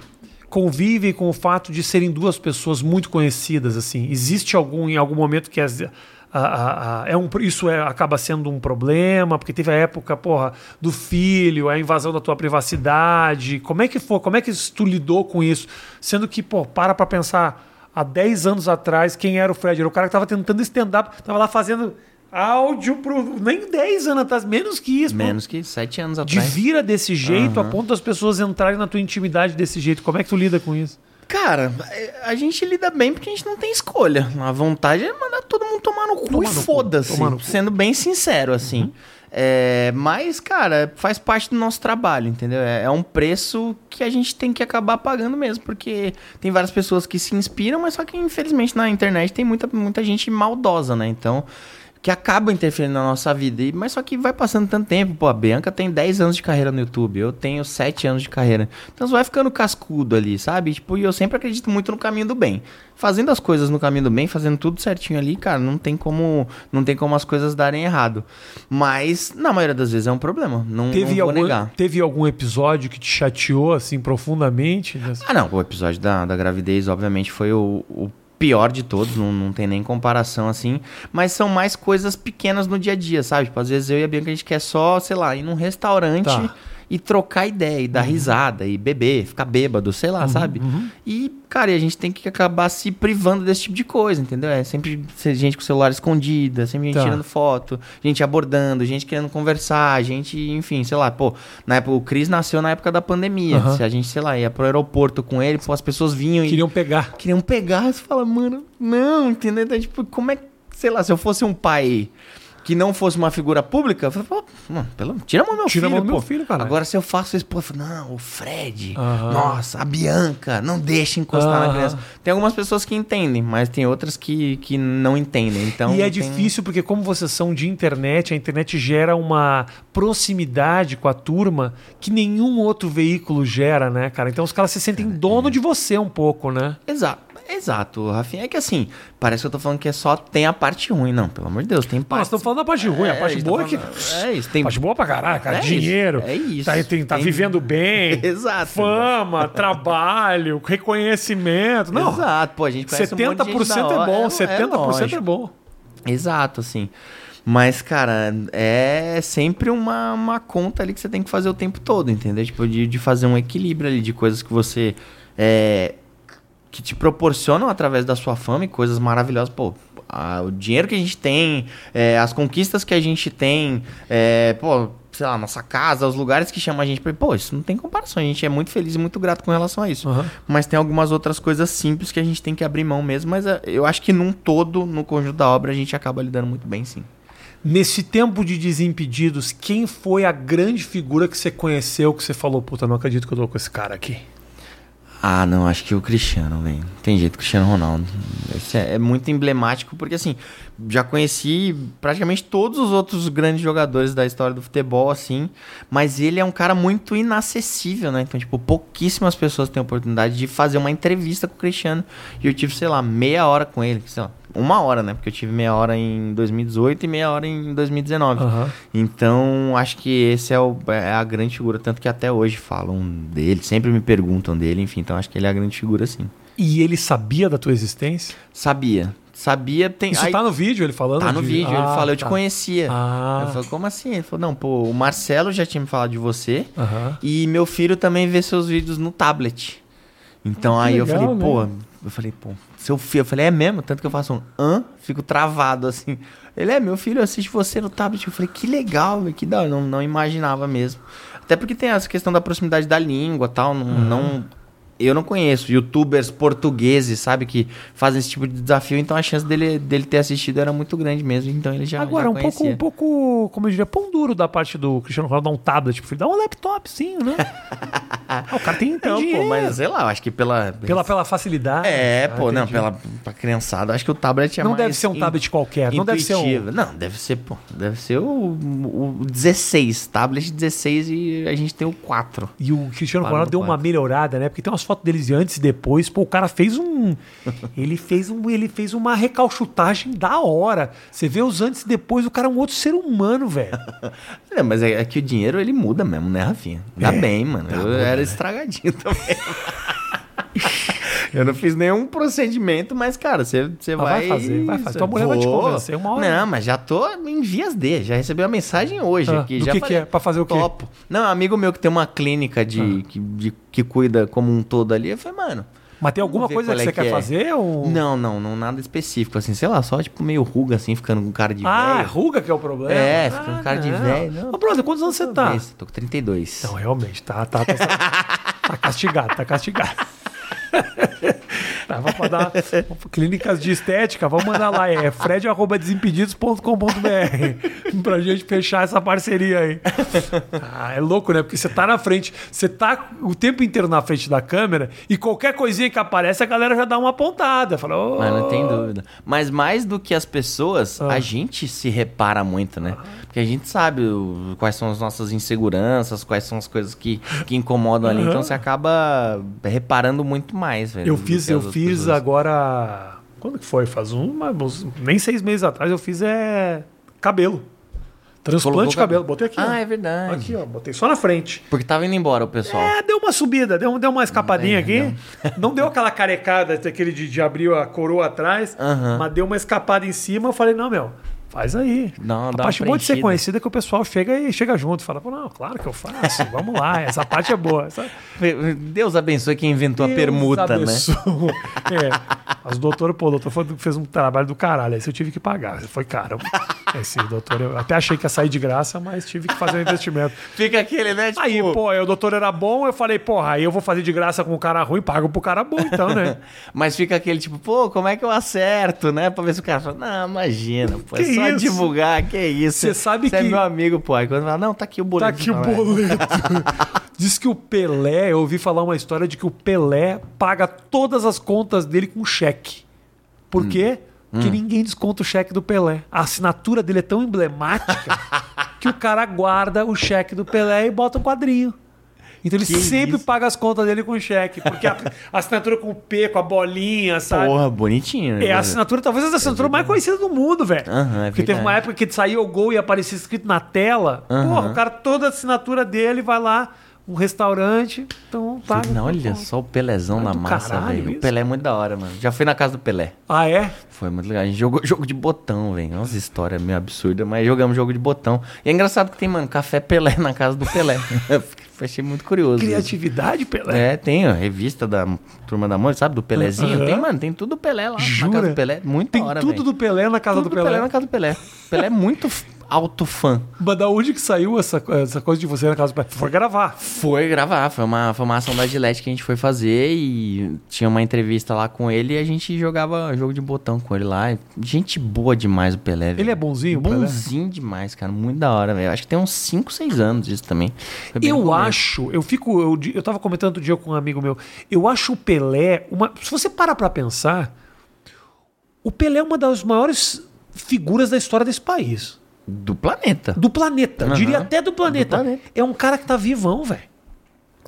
Speaker 1: convivem com o fato de serem duas pessoas muito conhecidas? Assim, existe algum em algum momento que as, a- a- a- é um, isso é, acaba sendo um problema? Porque teve a época, porra, do filho, a invasão da tua privacidade. Como é que foi? Como é que tu lidou com isso? Sendo que, pô, para pra pensar. Há 10 anos atrás, quem era o Fred? Era o cara que tava tentando stand-up, tava lá fazendo áudio pro. Nem 10 anos atrás, menos que isso. pô
Speaker 2: Menos que sete anos
Speaker 1: de
Speaker 2: atrás.
Speaker 1: vira desse jeito a ponto das pessoas entrarem na tua intimidade desse jeito. Como é que tu lida com isso?
Speaker 2: Cara, é, a gente lida bem porque a gente não tem escolha. A vontade é mandar todo mundo tomar no cu e foda-se. Sendo bem sincero, assim. É, mas, cara, faz parte do nosso trabalho, entendeu? É, é um preço que a gente tem que acabar pagando mesmo, porque tem várias pessoas que se inspiram, mas só que infelizmente na internet tem muita, muita gente maldosa, né? Então, que acaba interferindo na nossa vida. E- Mas só que vai passando tanto tempo. Pô, a Bianca tem 10 anos de carreira no YouTube. Eu tenho 7 anos de carreira. Então você vai ficando cascudo ali, sabe? Tipo, e eu sempre acredito muito no caminho do bem. Fazendo as coisas no caminho do bem, fazendo tudo certinho ali, cara, não tem como, não tem como as coisas darem errado. Mas, na maioria das vezes, é um problema. Não,
Speaker 1: Teve,
Speaker 2: não vou
Speaker 1: algum,
Speaker 2: negar.
Speaker 1: teve algum episódio que te chateou assim profundamente?
Speaker 2: Ah, não. O episódio da, da gravidez, obviamente, foi o, o pior de todos. Não, não tem nem comparação, assim. Mas são mais coisas pequenas no dia a dia, sabe? Tipo, às vezes eu e a Bianca, a gente quer só, sei lá, ir num restaurante
Speaker 1: Tá.
Speaker 2: E trocar ideia, e dar risada, e beber, ficar bêbado, sei lá, sabe? E, cara, e a gente tem que acabar se privando desse tipo de coisa, entendeu? É sempre gente com o celular escondida, sempre gente
Speaker 1: Tá.
Speaker 2: tirando foto, gente abordando, gente querendo conversar, gente, enfim, sei lá, pô, na época, o Cris nasceu na época da pandemia. Se a gente, sei lá, ia pro aeroporto com ele, pô, as pessoas vinham e
Speaker 1: Queriam pegar.
Speaker 2: queriam pegar, você fala, mano, não, entendeu? Então, tipo, como é que, sei lá, se eu fosse um pai que não fosse uma figura pública, eu falei, pô, mano, pelo, tira a mão do meu
Speaker 1: Tira a
Speaker 2: filho,
Speaker 1: mão do meu filho, caralho.
Speaker 2: Agora, se eu faço isso, pô, eu falo, não, o Fred, nossa, a Bianca, não deixa encostar na criança. Tem algumas pessoas que entendem, mas tem outras que, que não entendem, então...
Speaker 1: e é
Speaker 2: tem-
Speaker 1: difícil porque, como vocês são de internet, a internet gera uma proximidade com a turma que nenhum outro veículo gera, né, cara? Então os caras se sentem dono de você um pouco, né?
Speaker 2: Exato, exato, Rafinha. É que assim, parece que eu tô falando que é só tem a parte ruim. Não, pelo amor de Deus, tem
Speaker 1: Nós
Speaker 2: parte...
Speaker 1: estamos falando da parte ruim. a
Speaker 2: É,
Speaker 1: parte
Speaker 2: gente,
Speaker 1: boa é
Speaker 2: tá
Speaker 1: que.
Speaker 2: falando- é isso, tem- <laughs>
Speaker 1: Parte boa pra caralho, cara.
Speaker 2: É isso,
Speaker 1: Dinheiro.
Speaker 2: é isso.
Speaker 1: Tá, tem- tá
Speaker 2: Tem-
Speaker 1: vivendo <laughs> bem.
Speaker 2: Exato.
Speaker 1: Fama, <laughs> trabalho, reconhecimento. Não.
Speaker 2: Exato, pô, a gente conhece um monte de gente
Speaker 1: 70% é bom,
Speaker 2: É,
Speaker 1: 70% é
Speaker 2: lógico.
Speaker 1: bom.
Speaker 2: Exato, assim. Mas, cara, é sempre uma, uma conta ali que você tem que fazer o tempo todo, entendeu? Tipo, de, de fazer um equilíbrio ali de coisas que você. É, que te proporcionam através da sua fama e coisas maravilhosas. Pô, a- o dinheiro que a gente tem, é, as conquistas que a gente tem, é, pô, sei lá, nossa casa, os lugares que chamam a gente pra. Pô, isso não tem comparação. A gente é muito feliz e muito grato com relação a isso.
Speaker 1: Aham.
Speaker 2: Mas tem algumas outras coisas simples que a gente tem que abrir mão mesmo. Mas é, eu acho que num todo, no conjunto da obra, a gente acaba lidando muito bem, sim.
Speaker 1: Nesse tempo de Desimpedidos, quem foi a grande figura que você conheceu que você falou, puta, não acredito que eu tô com esse cara aqui?
Speaker 2: Ah, não, acho que o Cristiano, velho. Tem jeito, Cristiano Ronaldo. É, é muito emblemático, porque assim, já conheci praticamente todos os outros grandes jogadores da história do futebol, assim, mas ele é um cara muito inacessível, né? Então, tipo, pouquíssimas pessoas têm a oportunidade de fazer uma entrevista com o Cristiano. E eu tive, sei lá, meia hora com ele, sei lá, uma hora, né? Porque eu tive meia hora em 2018 e meia hora em 2019.
Speaker 1: Aham.
Speaker 2: Então, acho que esse é, o- é a grande figura, tanto que até hoje falam dele, sempre me perguntam dele, enfim, então acho que ele é a grande figura, sim.
Speaker 1: E ele sabia da tua existência?
Speaker 2: Sabia. Sabia, tem.
Speaker 1: Isso
Speaker 2: aí-
Speaker 1: tá no vídeo, ele falando?
Speaker 2: tá no
Speaker 1: de-
Speaker 2: vídeo, ele
Speaker 1: Ah,
Speaker 2: falou, eu te
Speaker 1: tá.
Speaker 2: conhecia.
Speaker 1: Ah.
Speaker 2: Eu falei, como assim? Ele falou, não, pô, o Marcelo já tinha me falado de você. E meu filho também vê seus vídeos no tablet. Então
Speaker 1: Ah, que
Speaker 2: aí eu
Speaker 1: legal,
Speaker 2: falei,
Speaker 1: né?
Speaker 2: pô, eu falei, pô, seu filho, eu falei, é mesmo? Tanto que eu faço um hã? Fico travado assim. Ele é, meu filho assiste você no tablet. Eu falei, que legal, que da hora. Não, não imaginava mesmo. Até porque tem essa questão da proximidade da língua tal. Não, não- eu não conheço youtubers portugueses, sabe, que fazem esse tipo de desafio. Então a chance dele, dele ter assistido era muito grande mesmo. Então ele já,
Speaker 1: Agora,
Speaker 2: já
Speaker 1: um pouco, um pouco, como eu diria, pão duro da parte do Cristiano Ronaldo dar um tablet. Tipo, dá um laptopzinho, né? <laughs> ah, o cara tem, tem
Speaker 2: Não,
Speaker 1: dinheiro.
Speaker 2: pô, mas sei lá, eu acho que pela...
Speaker 1: Pela, pela facilidade.
Speaker 2: É,
Speaker 1: Ah,
Speaker 2: pô, não, pela pra criançada, acho que o tablet é
Speaker 1: Não
Speaker 2: mais
Speaker 1: deve ser um
Speaker 2: in-
Speaker 1: tablet qualquer. Não deve ser um.
Speaker 2: intuitivo. Não, deve ser, pô, deve ser o, o 16, tablet 16 e a gente tem o 4.
Speaker 1: E o Cristiano Ronaldo deu uma
Speaker 2: quarto.
Speaker 1: melhorada, né? Porque tem umas fotos deles de antes e depois. Pô, o cara fez um. <laughs> ele fez um. Ele fez uma recalchutagem da hora. Você vê os antes e depois, o cara é um outro ser humano, velho. <laughs>
Speaker 2: É, mas é, é que o dinheiro ele muda mesmo, né, Rafinha? Dá
Speaker 1: É,
Speaker 2: bem, mano.
Speaker 1: dá,
Speaker 2: eu era estragadinho também. Eu não fiz nenhum procedimento, mas, cara, você, você vai.
Speaker 1: vai fazer, vai fazer. Tua mulher vai te
Speaker 2: Vou.
Speaker 1: convencer uma hora.
Speaker 2: Não, mas já tô em vias de. Já recebi uma mensagem hoje
Speaker 1: Ah,
Speaker 2: aqui.
Speaker 1: do
Speaker 2: já
Speaker 1: que
Speaker 2: falei,
Speaker 1: que é? Pra fazer o quê? Ah.
Speaker 2: Topo. Não, um amigo meu que tem uma clínica de, que, de- que cuida como um todo ali. Eu falei, mano.
Speaker 1: Mas tem alguma coisa que
Speaker 2: é
Speaker 1: você
Speaker 2: que
Speaker 1: quer
Speaker 2: é.
Speaker 1: fazer? Ou...
Speaker 2: Não, não, não, nada específico, assim, sei lá, só tipo meio ruga, assim, ficando com cara de
Speaker 1: Ah,
Speaker 2: velho.
Speaker 1: ruga que é o problema?
Speaker 2: É, fica
Speaker 1: ah,
Speaker 2: com cara de
Speaker 1: não.
Speaker 2: velho, não.
Speaker 1: Ô, brother, quantos anos você tá?
Speaker 2: Talvez. Tô com 32.
Speaker 1: Não, realmente, tá, tá, tá, <laughs> tá castigado, tá castigado. <laughs> Tá, vamos mandar <laughs> clínicas de estética, vamos mandar lá, é fred.desimpedidos.com.br <laughs> pra gente fechar essa parceria aí. Ah, é louco, né? Porque você tá na frente, você tá o tempo inteiro na frente da câmera e qualquer coisinha que aparece, a galera já dá uma apontada. Fala, "Ô".
Speaker 2: Mas não tem dúvida. Mas mais do que as pessoas,
Speaker 1: Ah.
Speaker 2: a gente se repara muito, né? Porque a gente sabe o- quais são as nossas inseguranças, quais são as coisas que, que incomodam ali.
Speaker 1: Aham.
Speaker 2: Então você acaba reparando muito mais, velho.
Speaker 1: Eu fiz, eu fiz
Speaker 2: pessoas.
Speaker 1: agora. Quando que foi? Faz um, nem seis meses atrás eu fiz é cabelo. Transplante de cabelo. Botei aqui.
Speaker 2: Ah,
Speaker 1: ó.
Speaker 2: é verdade.
Speaker 1: Aqui, ó. Botei só na frente.
Speaker 2: Porque tava indo embora o pessoal.
Speaker 1: É, deu uma subida, deu, deu uma escapadinha
Speaker 2: Não,
Speaker 1: aqui. Não deu aquela carecada, aquele de, de abrir a coroa atrás,
Speaker 2: Aham.
Speaker 1: mas deu uma escapada em cima. Eu falei, não, meu, faz aí.
Speaker 2: Não,
Speaker 1: a parte boa de ser conhecida é que o pessoal chega e chega junto. Fala, pô, não, claro que eu faço, vamos lá, essa parte é boa. Essa...
Speaker 2: Deus abençoe quem inventou a
Speaker 1: Deus
Speaker 2: permuta, né?
Speaker 1: abençoe. É. As doutoras, pô, o doutor fez um trabalho do caralho. Esse eu tive que pagar. Foi caro. Esse doutor, eu até achei que ia sair de graça, mas tive que fazer um investimento.
Speaker 2: Fica aquele, né? Tipo,
Speaker 1: Aí, pô, aí o doutor era bom, eu falei, porra, aí eu vou fazer de graça com o cara ruim, pago pro cara bom, então, né? <laughs>
Speaker 2: Mas fica aquele tipo, pô, como é que eu acerto, né? Pra ver se o cara fala, não, imagina, pô,
Speaker 1: Que
Speaker 2: só
Speaker 1: isso?
Speaker 2: divulgar, que isso.
Speaker 1: Cê sabe
Speaker 2: Cê é
Speaker 1: que-
Speaker 2: meu amigo, pô. Aí quando fala, não, tá aqui o
Speaker 1: Tá
Speaker 2: boleto.
Speaker 1: aqui o
Speaker 2: "É."
Speaker 1: boleto. Diz que o Pelé, eu ouvi falar uma história de que o Pelé paga todas as contas dele com cheque. Por
Speaker 2: Hum.
Speaker 1: quê? Porque ninguém desconta o cheque do Pelé. A assinatura dele é tão emblemática <laughs> que o cara guarda o cheque do Pelé e bota um quadrinho. Então ele
Speaker 2: Que
Speaker 1: sempre
Speaker 2: isso?
Speaker 1: paga as contas dele com cheque. Porque a, a <laughs> assinatura com o P, com a bolinha, sabe?
Speaker 2: Porra, bonitinho. né?
Speaker 1: É a assinatura, talvez a assinatura mais conhecida do mundo, velho.
Speaker 2: Aham, é
Speaker 1: Porque teve uma época que saiu o gol e aparecia escrito na tela.
Speaker 2: Aham.
Speaker 1: Porra, o cara, toda a assinatura dele vai lá, um restaurante, então tá.
Speaker 2: Não, olha só o Pelezão
Speaker 1: É
Speaker 2: na
Speaker 1: do
Speaker 2: massa, velho. O. Pelé é muito da hora, mano. Já fui na casa do Pelé.
Speaker 1: Ah, é?
Speaker 2: Foi muito legal. A gente jogou jogo de botão, velho. Umas histórias meio absurdas, mas jogamos jogo de botão. E é engraçado que tem, mano, café Pelé na casa do Pelé. <laughs> achei muito curioso.
Speaker 1: Criatividade, Pelé.
Speaker 2: É, tem revista da Turma da Mônica, sabe? Do Pelézinho.
Speaker 1: Aham.
Speaker 2: Tem, mano, tem tudo Pelé lá
Speaker 1: Jura?
Speaker 2: na casa do Pelé. Muito
Speaker 1: Tem
Speaker 2: hora,
Speaker 1: tudo
Speaker 2: velho.
Speaker 1: do Pelé na casa
Speaker 2: Tudo
Speaker 1: do Pelé.
Speaker 2: na casa do Pelé. Pelé é muito f- alto fã.
Speaker 1: Mas da onde que saiu essa, essa coisa de você na casa do Pelé? Foi gravar.
Speaker 2: Foi gravar, foi uma, foi uma ação da Gillette que a gente foi fazer e tinha uma entrevista lá com ele e a gente jogava jogo de botão com ele lá. Gente boa demais o Pelé. velho.
Speaker 1: Ele é bonzinho, o Pelé?
Speaker 2: Bonzinho demais, cara. Muito da hora, velho. Acho que tem uns 5, 6 anos isso também.
Speaker 1: Eu acho, eu fico, eu, eu tava comentando outro dia com um amigo meu, eu acho o Pelé, uma, se você parar pra pensar, o Pelé é uma das maiores figuras da história desse país,
Speaker 2: Do planeta.
Speaker 1: do planeta, eu
Speaker 2: Aham.
Speaker 1: diria até do planeta.
Speaker 2: Do planeta.
Speaker 1: É um cara que tá vivão, velho.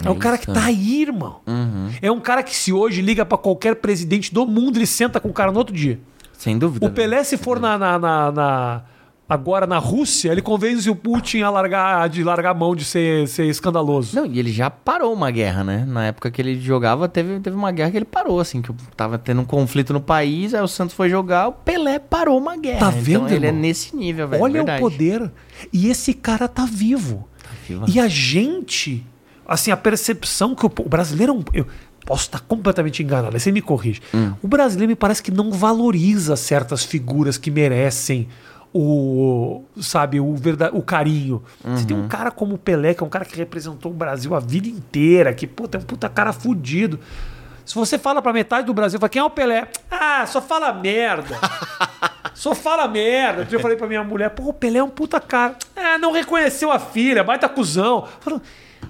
Speaker 1: É um
Speaker 2: É
Speaker 1: cara que tá aí, irmão.
Speaker 2: Uhum.
Speaker 1: É um cara que se hoje liga pra qualquer presidente do mundo, ele senta com o cara no outro dia.
Speaker 2: Sem dúvida.
Speaker 1: O Pelé, se for na, na- na- na- agora na Rússia, ele convence o Putin a largar, de largar a mão de ser, ser escandaloso.
Speaker 2: Não, e ele já parou uma guerra, né? Na época que ele jogava, teve, teve uma guerra que ele parou, assim, que tava tendo um conflito no país, aí o Santos foi jogar, o Pelé parou uma guerra.
Speaker 1: Tá vendo,
Speaker 2: Então ele é
Speaker 1: irmão?
Speaker 2: nesse nível, velho.
Speaker 1: Olha
Speaker 2: verdade.
Speaker 1: o poder. E esse cara tá vivo.
Speaker 2: vivo.
Speaker 1: E a gente, assim, a percepção que o, o brasileiro. é Eu posso estar completamente enganado, aí você me corrige.
Speaker 2: Hum.
Speaker 1: O brasileiro me parece que não valoriza certas figuras que merecem o sabe o verdade, o carinho. Você
Speaker 2: Uhum.
Speaker 1: tem um cara como o Pelé, que é um cara que representou o Brasil a vida inteira, que puta, é um puta cara fudido. Se você fala pra metade do Brasil, fala, quem é o Pelé? Ah, só fala merda. <laughs> Só fala merda. Eu falei pra minha mulher, pô, o Pelé é um puta cara. Ah, não reconheceu a filha, baita cuzão. Falou,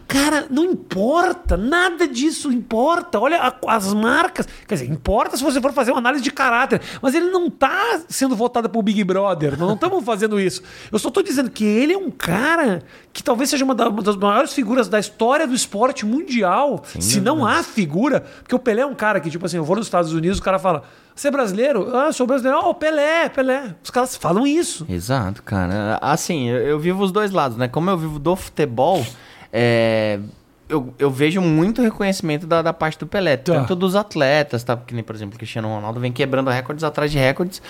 Speaker 1: cara, não importa, nada disso importa. Olha a- as marcas. Quer dizer, importa se você for fazer uma análise de caráter. Mas ele não tá sendo votado pro Big Brother. Nós não estamos fazendo isso. Eu só tô dizendo que ele é um cara que talvez seja uma, da- uma das maiores figuras da história do esporte mundial. se não há figura. Porque o Pelé é um cara que, tipo assim, eu vou nos Estados Unidos, o cara fala. Você é brasileiro? Ah, sou brasileiro. Oh, Pelé, Pelé. Os caras falam isso.
Speaker 2: Exato, cara. Assim, eu, eu vivo os dois lados, né? Como eu vivo do futebol, é, eu, eu vejo muito reconhecimento da, da parte do Pelé.
Speaker 1: Tá.
Speaker 2: Tanto dos atletas, tá? Que nem, por exemplo, o Cristiano Ronaldo vem quebrando recordes atrás de recordes.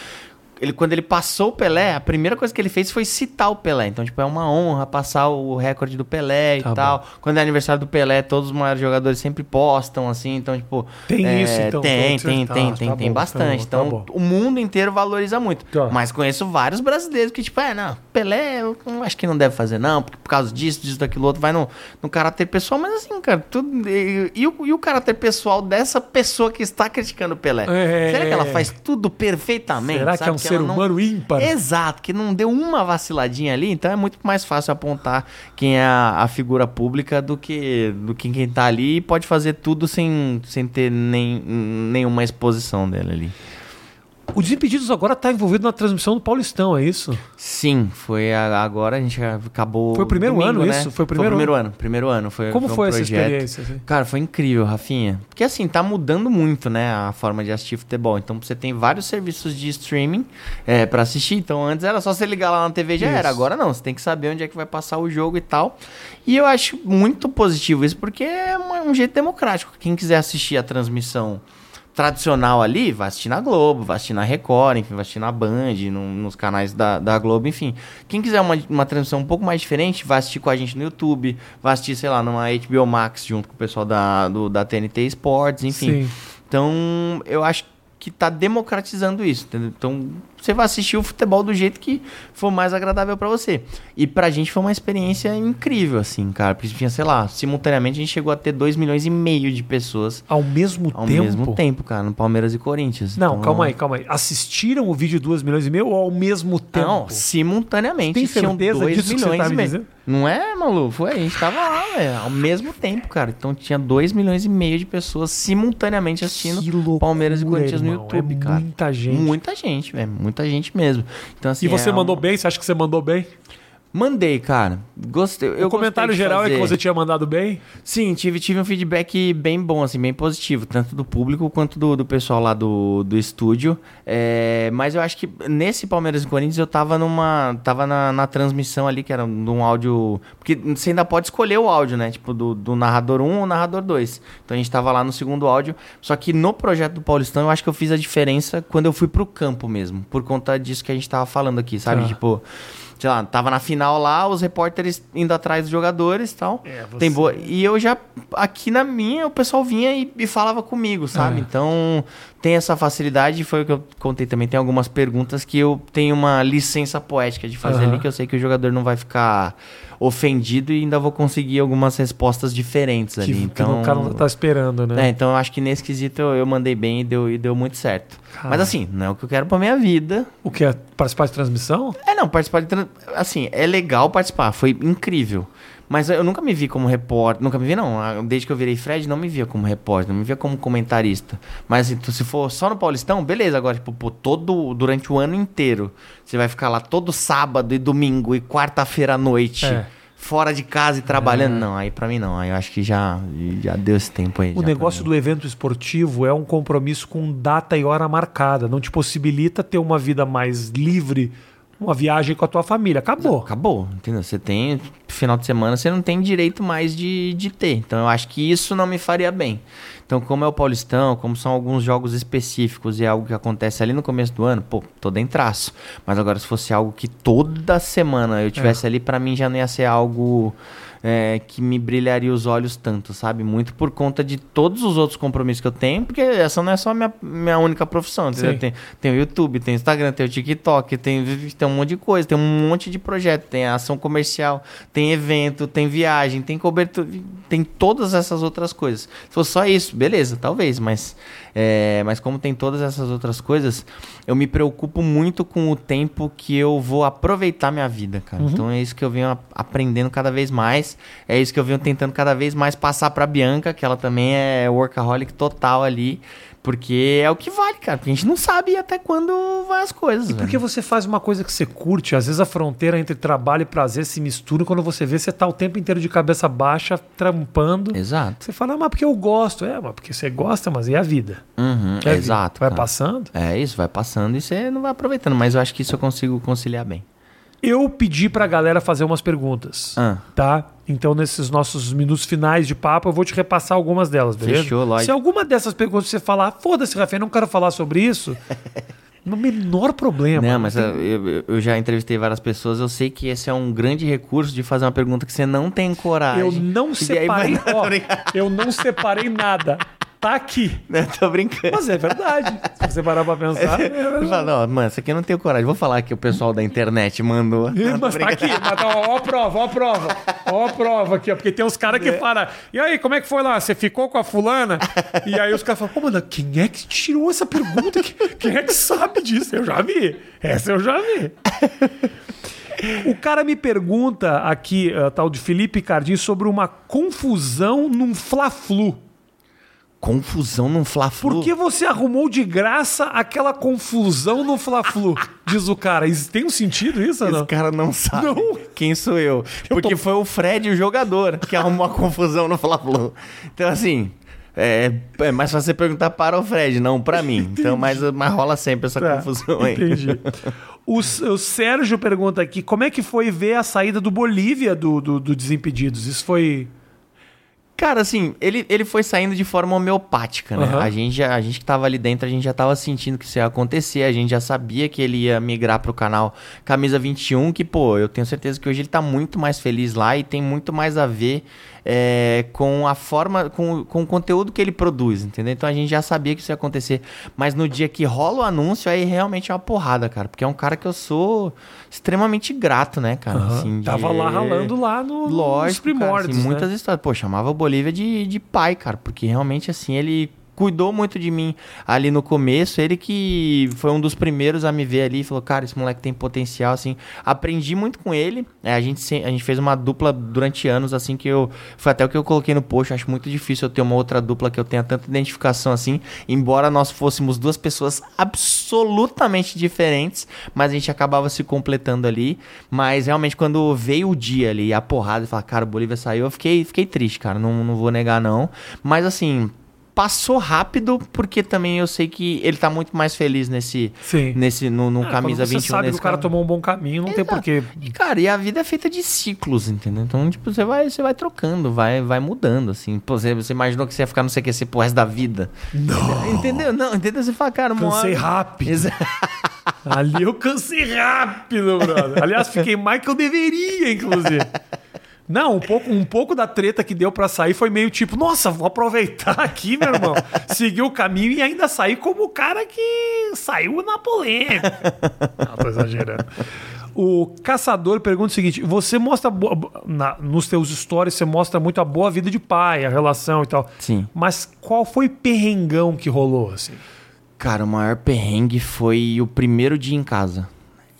Speaker 2: Ele, quando ele passou o Pelé, a primeira coisa que ele fez foi citar o Pelé. Então, tipo, é uma honra passar o recorde do Pelé e
Speaker 1: Tá
Speaker 2: tal. Quando é aniversário do Pelé, todos os maiores jogadores sempre postam, assim. Então, tipo...
Speaker 1: Tem
Speaker 2: é,
Speaker 1: isso, então,
Speaker 2: Tem, tem,
Speaker 1: Tá,
Speaker 2: tem,
Speaker 1: tá
Speaker 2: tem,
Speaker 1: bom,
Speaker 2: tem
Speaker 1: tá
Speaker 2: bastante.
Speaker 1: bom, tá
Speaker 2: então,
Speaker 1: bom.
Speaker 2: o mundo inteiro valoriza muito.
Speaker 1: Tá.
Speaker 2: Mas conheço vários brasileiros que, tipo, é, não, Pelé, eu acho que não deve fazer, não, porque por causa disso, disso, daquilo outro, vai no, no caráter pessoal, mas assim, cara, tudo. E, e o, e o caráter pessoal dessa pessoa que está criticando o Pelé?
Speaker 1: É.
Speaker 2: Será que ela faz tudo perfeitamente?
Speaker 1: Será que é um ser
Speaker 2: ela não-
Speaker 1: humano ímpar?
Speaker 2: Exato, que não deu uma vaciladinha ali, então é muito mais fácil apontar quem é a, a figura pública do que, do que quem tá ali e pode fazer tudo sem, sem ter nem, nenhuma exposição dele ali.
Speaker 1: O Desimpedidos agora tá envolvido na transmissão do Paulistão, é isso?
Speaker 2: Sim, foi a- agora, a gente acabou.
Speaker 1: Foi o primeiro
Speaker 2: domingo,
Speaker 1: ano
Speaker 2: né?
Speaker 1: isso? Foi o primeiro
Speaker 2: primeiro ano? Primeiro ano. Foi,
Speaker 1: Como
Speaker 2: um
Speaker 1: foi essa experiência? assim?
Speaker 2: Cara, foi incrível, Rafinha. Porque assim, tá mudando muito, né, a forma de assistir futebol. Então você tem vários serviços de streaming é, para assistir. Então antes era só você ligar lá na TV e já
Speaker 1: Isso.
Speaker 2: era. Agora não, você tem que saber onde é que vai passar o jogo e tal. E eu acho muito positivo isso, porque é um jeito democrático. Quem quiser assistir a transmissão tradicional ali, vai assistir na Globo, vai assistir na Record, enfim, vai assistir na Band, no- nos canais da, da Globo, enfim. Quem quiser uma, uma transmissão um pouco mais diferente, vai assistir com a gente no YouTube, vai assistir, sei lá, numa HBO Max junto com o pessoal da, do, da TNT Sports, enfim.
Speaker 1: Sim.
Speaker 2: Então, eu acho que tá democratizando isso, entendeu? Então, você vai assistir o futebol do jeito que for mais agradável pra você. E pra gente foi uma experiência incrível, assim, cara. Porque tinha, sei lá, simultaneamente a gente chegou a ter 2 milhões e meio de pessoas
Speaker 1: Ao mesmo
Speaker 2: ao
Speaker 1: tempo?
Speaker 2: mesmo tempo, cara, no Palmeiras e Corinthians.
Speaker 1: Não,
Speaker 2: Então,
Speaker 1: calma aí, calma aí. Assistiram o vídeo de 2 milhões e meio ou ao mesmo tempo?
Speaker 2: Não, simultaneamente.
Speaker 1: Tem certeza disso que você
Speaker 2: milhões
Speaker 1: tá
Speaker 2: e
Speaker 1: me
Speaker 2: meio.
Speaker 1: dizendo?
Speaker 2: Não é, Malu? Foi, a gente tava lá, velho, ao mesmo tempo, cara. Então tinha 2 milhões e meio de pessoas simultaneamente assistindo
Speaker 1: loucura,
Speaker 2: Palmeiras e Corinthians no
Speaker 1: irmão.
Speaker 2: YouTube,
Speaker 1: é
Speaker 2: cara.
Speaker 1: Muita gente.
Speaker 2: Muita gente, velho. Muita gente mesmo. Então, assim,
Speaker 1: E você
Speaker 2: é
Speaker 1: mandou
Speaker 2: um-
Speaker 1: bem? Você acha que você mandou bem?
Speaker 2: Mandei, cara. Gostei. Eu
Speaker 1: o comentário geral é que
Speaker 2: fazer.
Speaker 1: você tinha mandado bem?
Speaker 2: Sim, tive, tive um feedback bem bom, assim, bem positivo, tanto do público quanto do, do pessoal lá do, do estúdio. É, mas eu acho que nesse Palmeiras e Corinthians eu tava numa. tava na, na transmissão ali, que era num áudio. Porque você ainda pode escolher o áudio, né? Tipo, do, do narrador 1 ou narrador 2. Então a gente tava lá no segundo áudio. Só que no projeto do Paulistão eu acho que eu fiz a diferença quando eu fui pro campo mesmo. Por conta disso que a gente tava falando aqui, sabe?
Speaker 1: Tá.
Speaker 2: Tipo. Sei lá, tava na final lá, os repórteres indo atrás dos jogadores e tal.
Speaker 1: É, você-
Speaker 2: Tem boa. E eu já, aqui na minha, o pessoal vinha e, e falava comigo, sabe?
Speaker 1: É.
Speaker 2: Então, tem essa facilidade, foi o que eu contei também. Tem algumas perguntas que eu tenho uma licença poética de fazer
Speaker 1: Aham.
Speaker 2: ali, que eu sei que o jogador não vai ficar ofendido e ainda vou conseguir algumas respostas diferentes
Speaker 1: Que,
Speaker 2: ali.
Speaker 1: que
Speaker 2: Então,
Speaker 1: o cara não tá esperando, né?
Speaker 2: é, então eu acho que nesse quesito eu, eu mandei bem e deu, e deu muito certo.
Speaker 1: Cara.
Speaker 2: Mas assim, não é o que eu quero pra minha vida.
Speaker 1: O que é participar de transmissão?
Speaker 2: É, não, participar de. tran- Assim, é legal participar, foi incrível. Mas eu nunca me vi como repórter. Nunca me vi, não. Ah, Desde que eu virei Fred, não me via como repórter, não me via como comentarista. Mas assim, se for só no Paulistão, beleza. Agora, tipo, pô, todo. Durante o ano inteiro. Você vai ficar lá todo sábado e domingo e quarta-feira à noite.
Speaker 1: É.
Speaker 2: Fora de casa e trabalhando. Não, aí pra mim não. Aí eu acho que já, já deu esse tempo aí.
Speaker 1: O
Speaker 2: já
Speaker 1: negócio do evento esportivo é um compromisso com data e hora marcada. Não te possibilita ter uma vida mais livre, uma viagem com a tua família. Acabou.
Speaker 2: Acabou, entendeu? Você tem. Final de semana você não tem direito mais de, de ter. Então eu acho que isso não me faria bem. Então, como é o Paulistão, como são alguns jogos específicos e é algo que acontece ali no começo do ano, pô, tô dentraço. Mas agora, se fosse algo que toda semana eu tivesse ali, pra mim já não ia ser algo é, que me brilharia os olhos tanto, sabe? Muito por conta de todos os outros compromissos que eu tenho, porque essa não é só a minha, minha única profissão. Tem, tem o YouTube, tem o Instagram, tem o TikTok, tem, tem um monte de coisa, tem um monte de projeto, tem ação comercial, tem evento, tem viagem, tem cobertura, tem todas essas outras coisas. Se fosse só isso, beleza, talvez, mas, é, mas como tem todas essas outras coisas, eu me preocupo muito com o tempo que eu vou aproveitar minha vida, cara. Então é isso que eu venho aprendendo cada vez mais, é isso que eu venho tentando cada vez mais passar pra Bianca, que ela também é workaholic total ali. Porque é o que vale, cara. Porque a gente não sabe até quando vai as coisas.
Speaker 1: E porque
Speaker 2: velho.
Speaker 1: você faz uma coisa que você curte, às vezes a fronteira entre trabalho e prazer se mistura. Quando você vê, você tá o tempo inteiro de cabeça baixa, trampando.
Speaker 2: Exato.
Speaker 1: Você fala, ah, mas porque eu gosto. É, mas porque você gosta, mas e a vida?
Speaker 2: Uhum,
Speaker 1: É a vida.
Speaker 2: exato.
Speaker 1: Vai
Speaker 2: cara.
Speaker 1: passando.
Speaker 2: É isso, vai passando e você não vai aproveitando. Mas eu acho que isso eu consigo conciliar bem.
Speaker 1: Eu pedi pra galera fazer umas perguntas.
Speaker 2: Ah.
Speaker 1: Tá? Então, nesses nossos minutos finais de papo, eu vou te repassar algumas delas, beleza?
Speaker 2: Fechou, lógico.
Speaker 1: Se alguma dessas perguntas você falar, foda-se, Rafael, não quero falar sobre isso, <laughs> no menor problema.
Speaker 2: Não, mas eu, eu- já entrevistei várias pessoas. Eu sei que esse é um grande recurso de fazer uma pergunta que você não tem coragem.
Speaker 1: Eu não separei.
Speaker 2: vai- <laughs>
Speaker 1: ó, eu não separei nada. Tá aqui. <laughs>
Speaker 2: Não, tô brincando.
Speaker 1: Mas é verdade. Se você parar pra pensar. <laughs> É
Speaker 2: não, mano, isso aqui eu não tenho coragem. Vou falar que o pessoal da internet mandou. Não,
Speaker 1: Mas tá aqui, mas tá, ó, ó a prova, ó a prova. Ó a prova aqui, ó. Porque tem uns caras que falam, e aí, como é que foi lá? Você ficou com a fulana? <laughs> E aí os caras falam, pô, mano, quem é que tirou essa pergunta? Quem- é que sabe disso? Eu já vi. Essa eu já vi. O cara me pergunta aqui, eh, tal de Felipe Cardim, sobre uma confusão num Fla-Flu.
Speaker 2: Confusão num Fla-Flu.
Speaker 1: Por que você arrumou de graça aquela confusão no Fla-Flu? <laughs> Diz o cara. Isso tem um sentido isso
Speaker 2: Esse
Speaker 1: não?
Speaker 2: cara não sabe
Speaker 1: Não.
Speaker 2: quem sou eu. Porque
Speaker 1: tô-
Speaker 2: foi o Fred, o jogador, que arrumou a confusão no Fla-Flu. Então, assim, é, é mais fácil você perguntar para o Fred, não para mim. Então, mas, mas rola sempre essa
Speaker 1: Tá,
Speaker 2: confusão aí.
Speaker 1: Entendi. O, o Sérgio pergunta aqui: como é que foi ver a saída do Bolívia do, do, do Desimpedidos? Isso foi.
Speaker 2: Cara, assim, ele, ele foi saindo de forma homeopática, né?
Speaker 1: Aham.
Speaker 2: A, gente já, a gente que tava ali dentro, a gente já tava sentindo que isso ia acontecer, a gente já sabia que ele ia migrar pro canal Camisa 21, que, pô, eu tenho certeza que hoje ele tá muito mais feliz lá e tem muito mais a ver é, com a forma, com, com o conteúdo que ele produz, entendeu? Então a gente já sabia que isso ia acontecer. Mas no dia que rola o anúncio, aí realmente é uma porrada, cara. Porque é um cara que eu sou extremamente grato, né, cara?
Speaker 1: Aham.
Speaker 2: Assim, de-
Speaker 1: Tava lá ralando lá no, nos
Speaker 2: Lógico,
Speaker 1: primórdios.
Speaker 2: cara, assim,
Speaker 1: né?
Speaker 2: muitas histórias. Pô, chamava o Bolívia de, de pai, cara, porque realmente, assim, ele cuidou muito de mim ali no começo. Ele que foi um dos primeiros a me ver ali falou, cara, esse moleque tem potencial, assim. Aprendi muito com ele. É, a, gente, a gente fez uma dupla durante anos, assim, que eu... Foi até o que eu coloquei no post. Acho muito difícil eu ter uma outra dupla que eu tenha tanta identificação, assim. Embora nós fôssemos duas pessoas absolutamente diferentes, mas a gente acabava se completando ali. Mas realmente, quando veio o dia ali, a porrada, e falar, cara, o Bolívia saiu, eu fiquei, fiquei triste, cara. Não, não vou negar, não. Mas assim. Passou rápido, porque também eu sei que ele tá muito mais feliz nesse,
Speaker 1: Sim.
Speaker 2: nesse no, no
Speaker 1: Ah,
Speaker 2: camisa
Speaker 1: você
Speaker 2: 21.
Speaker 1: sabe que
Speaker 2: nesse
Speaker 1: o cara
Speaker 2: caso.
Speaker 1: tomou um bom caminho, não tem
Speaker 2: Exato.
Speaker 1: porquê.
Speaker 2: E, cara, e a vida é feita de ciclos, entendeu? Então, tipo, você vai, você vai trocando, vai, vai mudando, assim. Pô, você, você imaginou que você ia ficar no CQC pro resto da vida?
Speaker 1: Não.
Speaker 2: Entendeu? Não, entendeu? Você fala, cara,
Speaker 1: Cansei
Speaker 2: hora-
Speaker 1: rápido.
Speaker 2: Exa-
Speaker 1: Ali eu cansei rápido, brother. Aliás, fiquei mais que eu deveria, inclusive. <laughs> Não, um pouco, um pouco da treta que deu pra sair foi meio tipo, nossa, vou aproveitar <laughs> aqui, meu irmão. Seguir o caminho e ainda sair como o cara que saiu na polêmica. <laughs> Não, tô exagerando. O caçador pergunta o seguinte: você mostra boa- na- nos teus stories, você mostra muito a boa vida de pai, a relação e tal.
Speaker 2: Sim.
Speaker 1: Mas qual foi o perrengão que rolou, assim?
Speaker 2: Cara, o maior perrengue foi o primeiro dia em casa.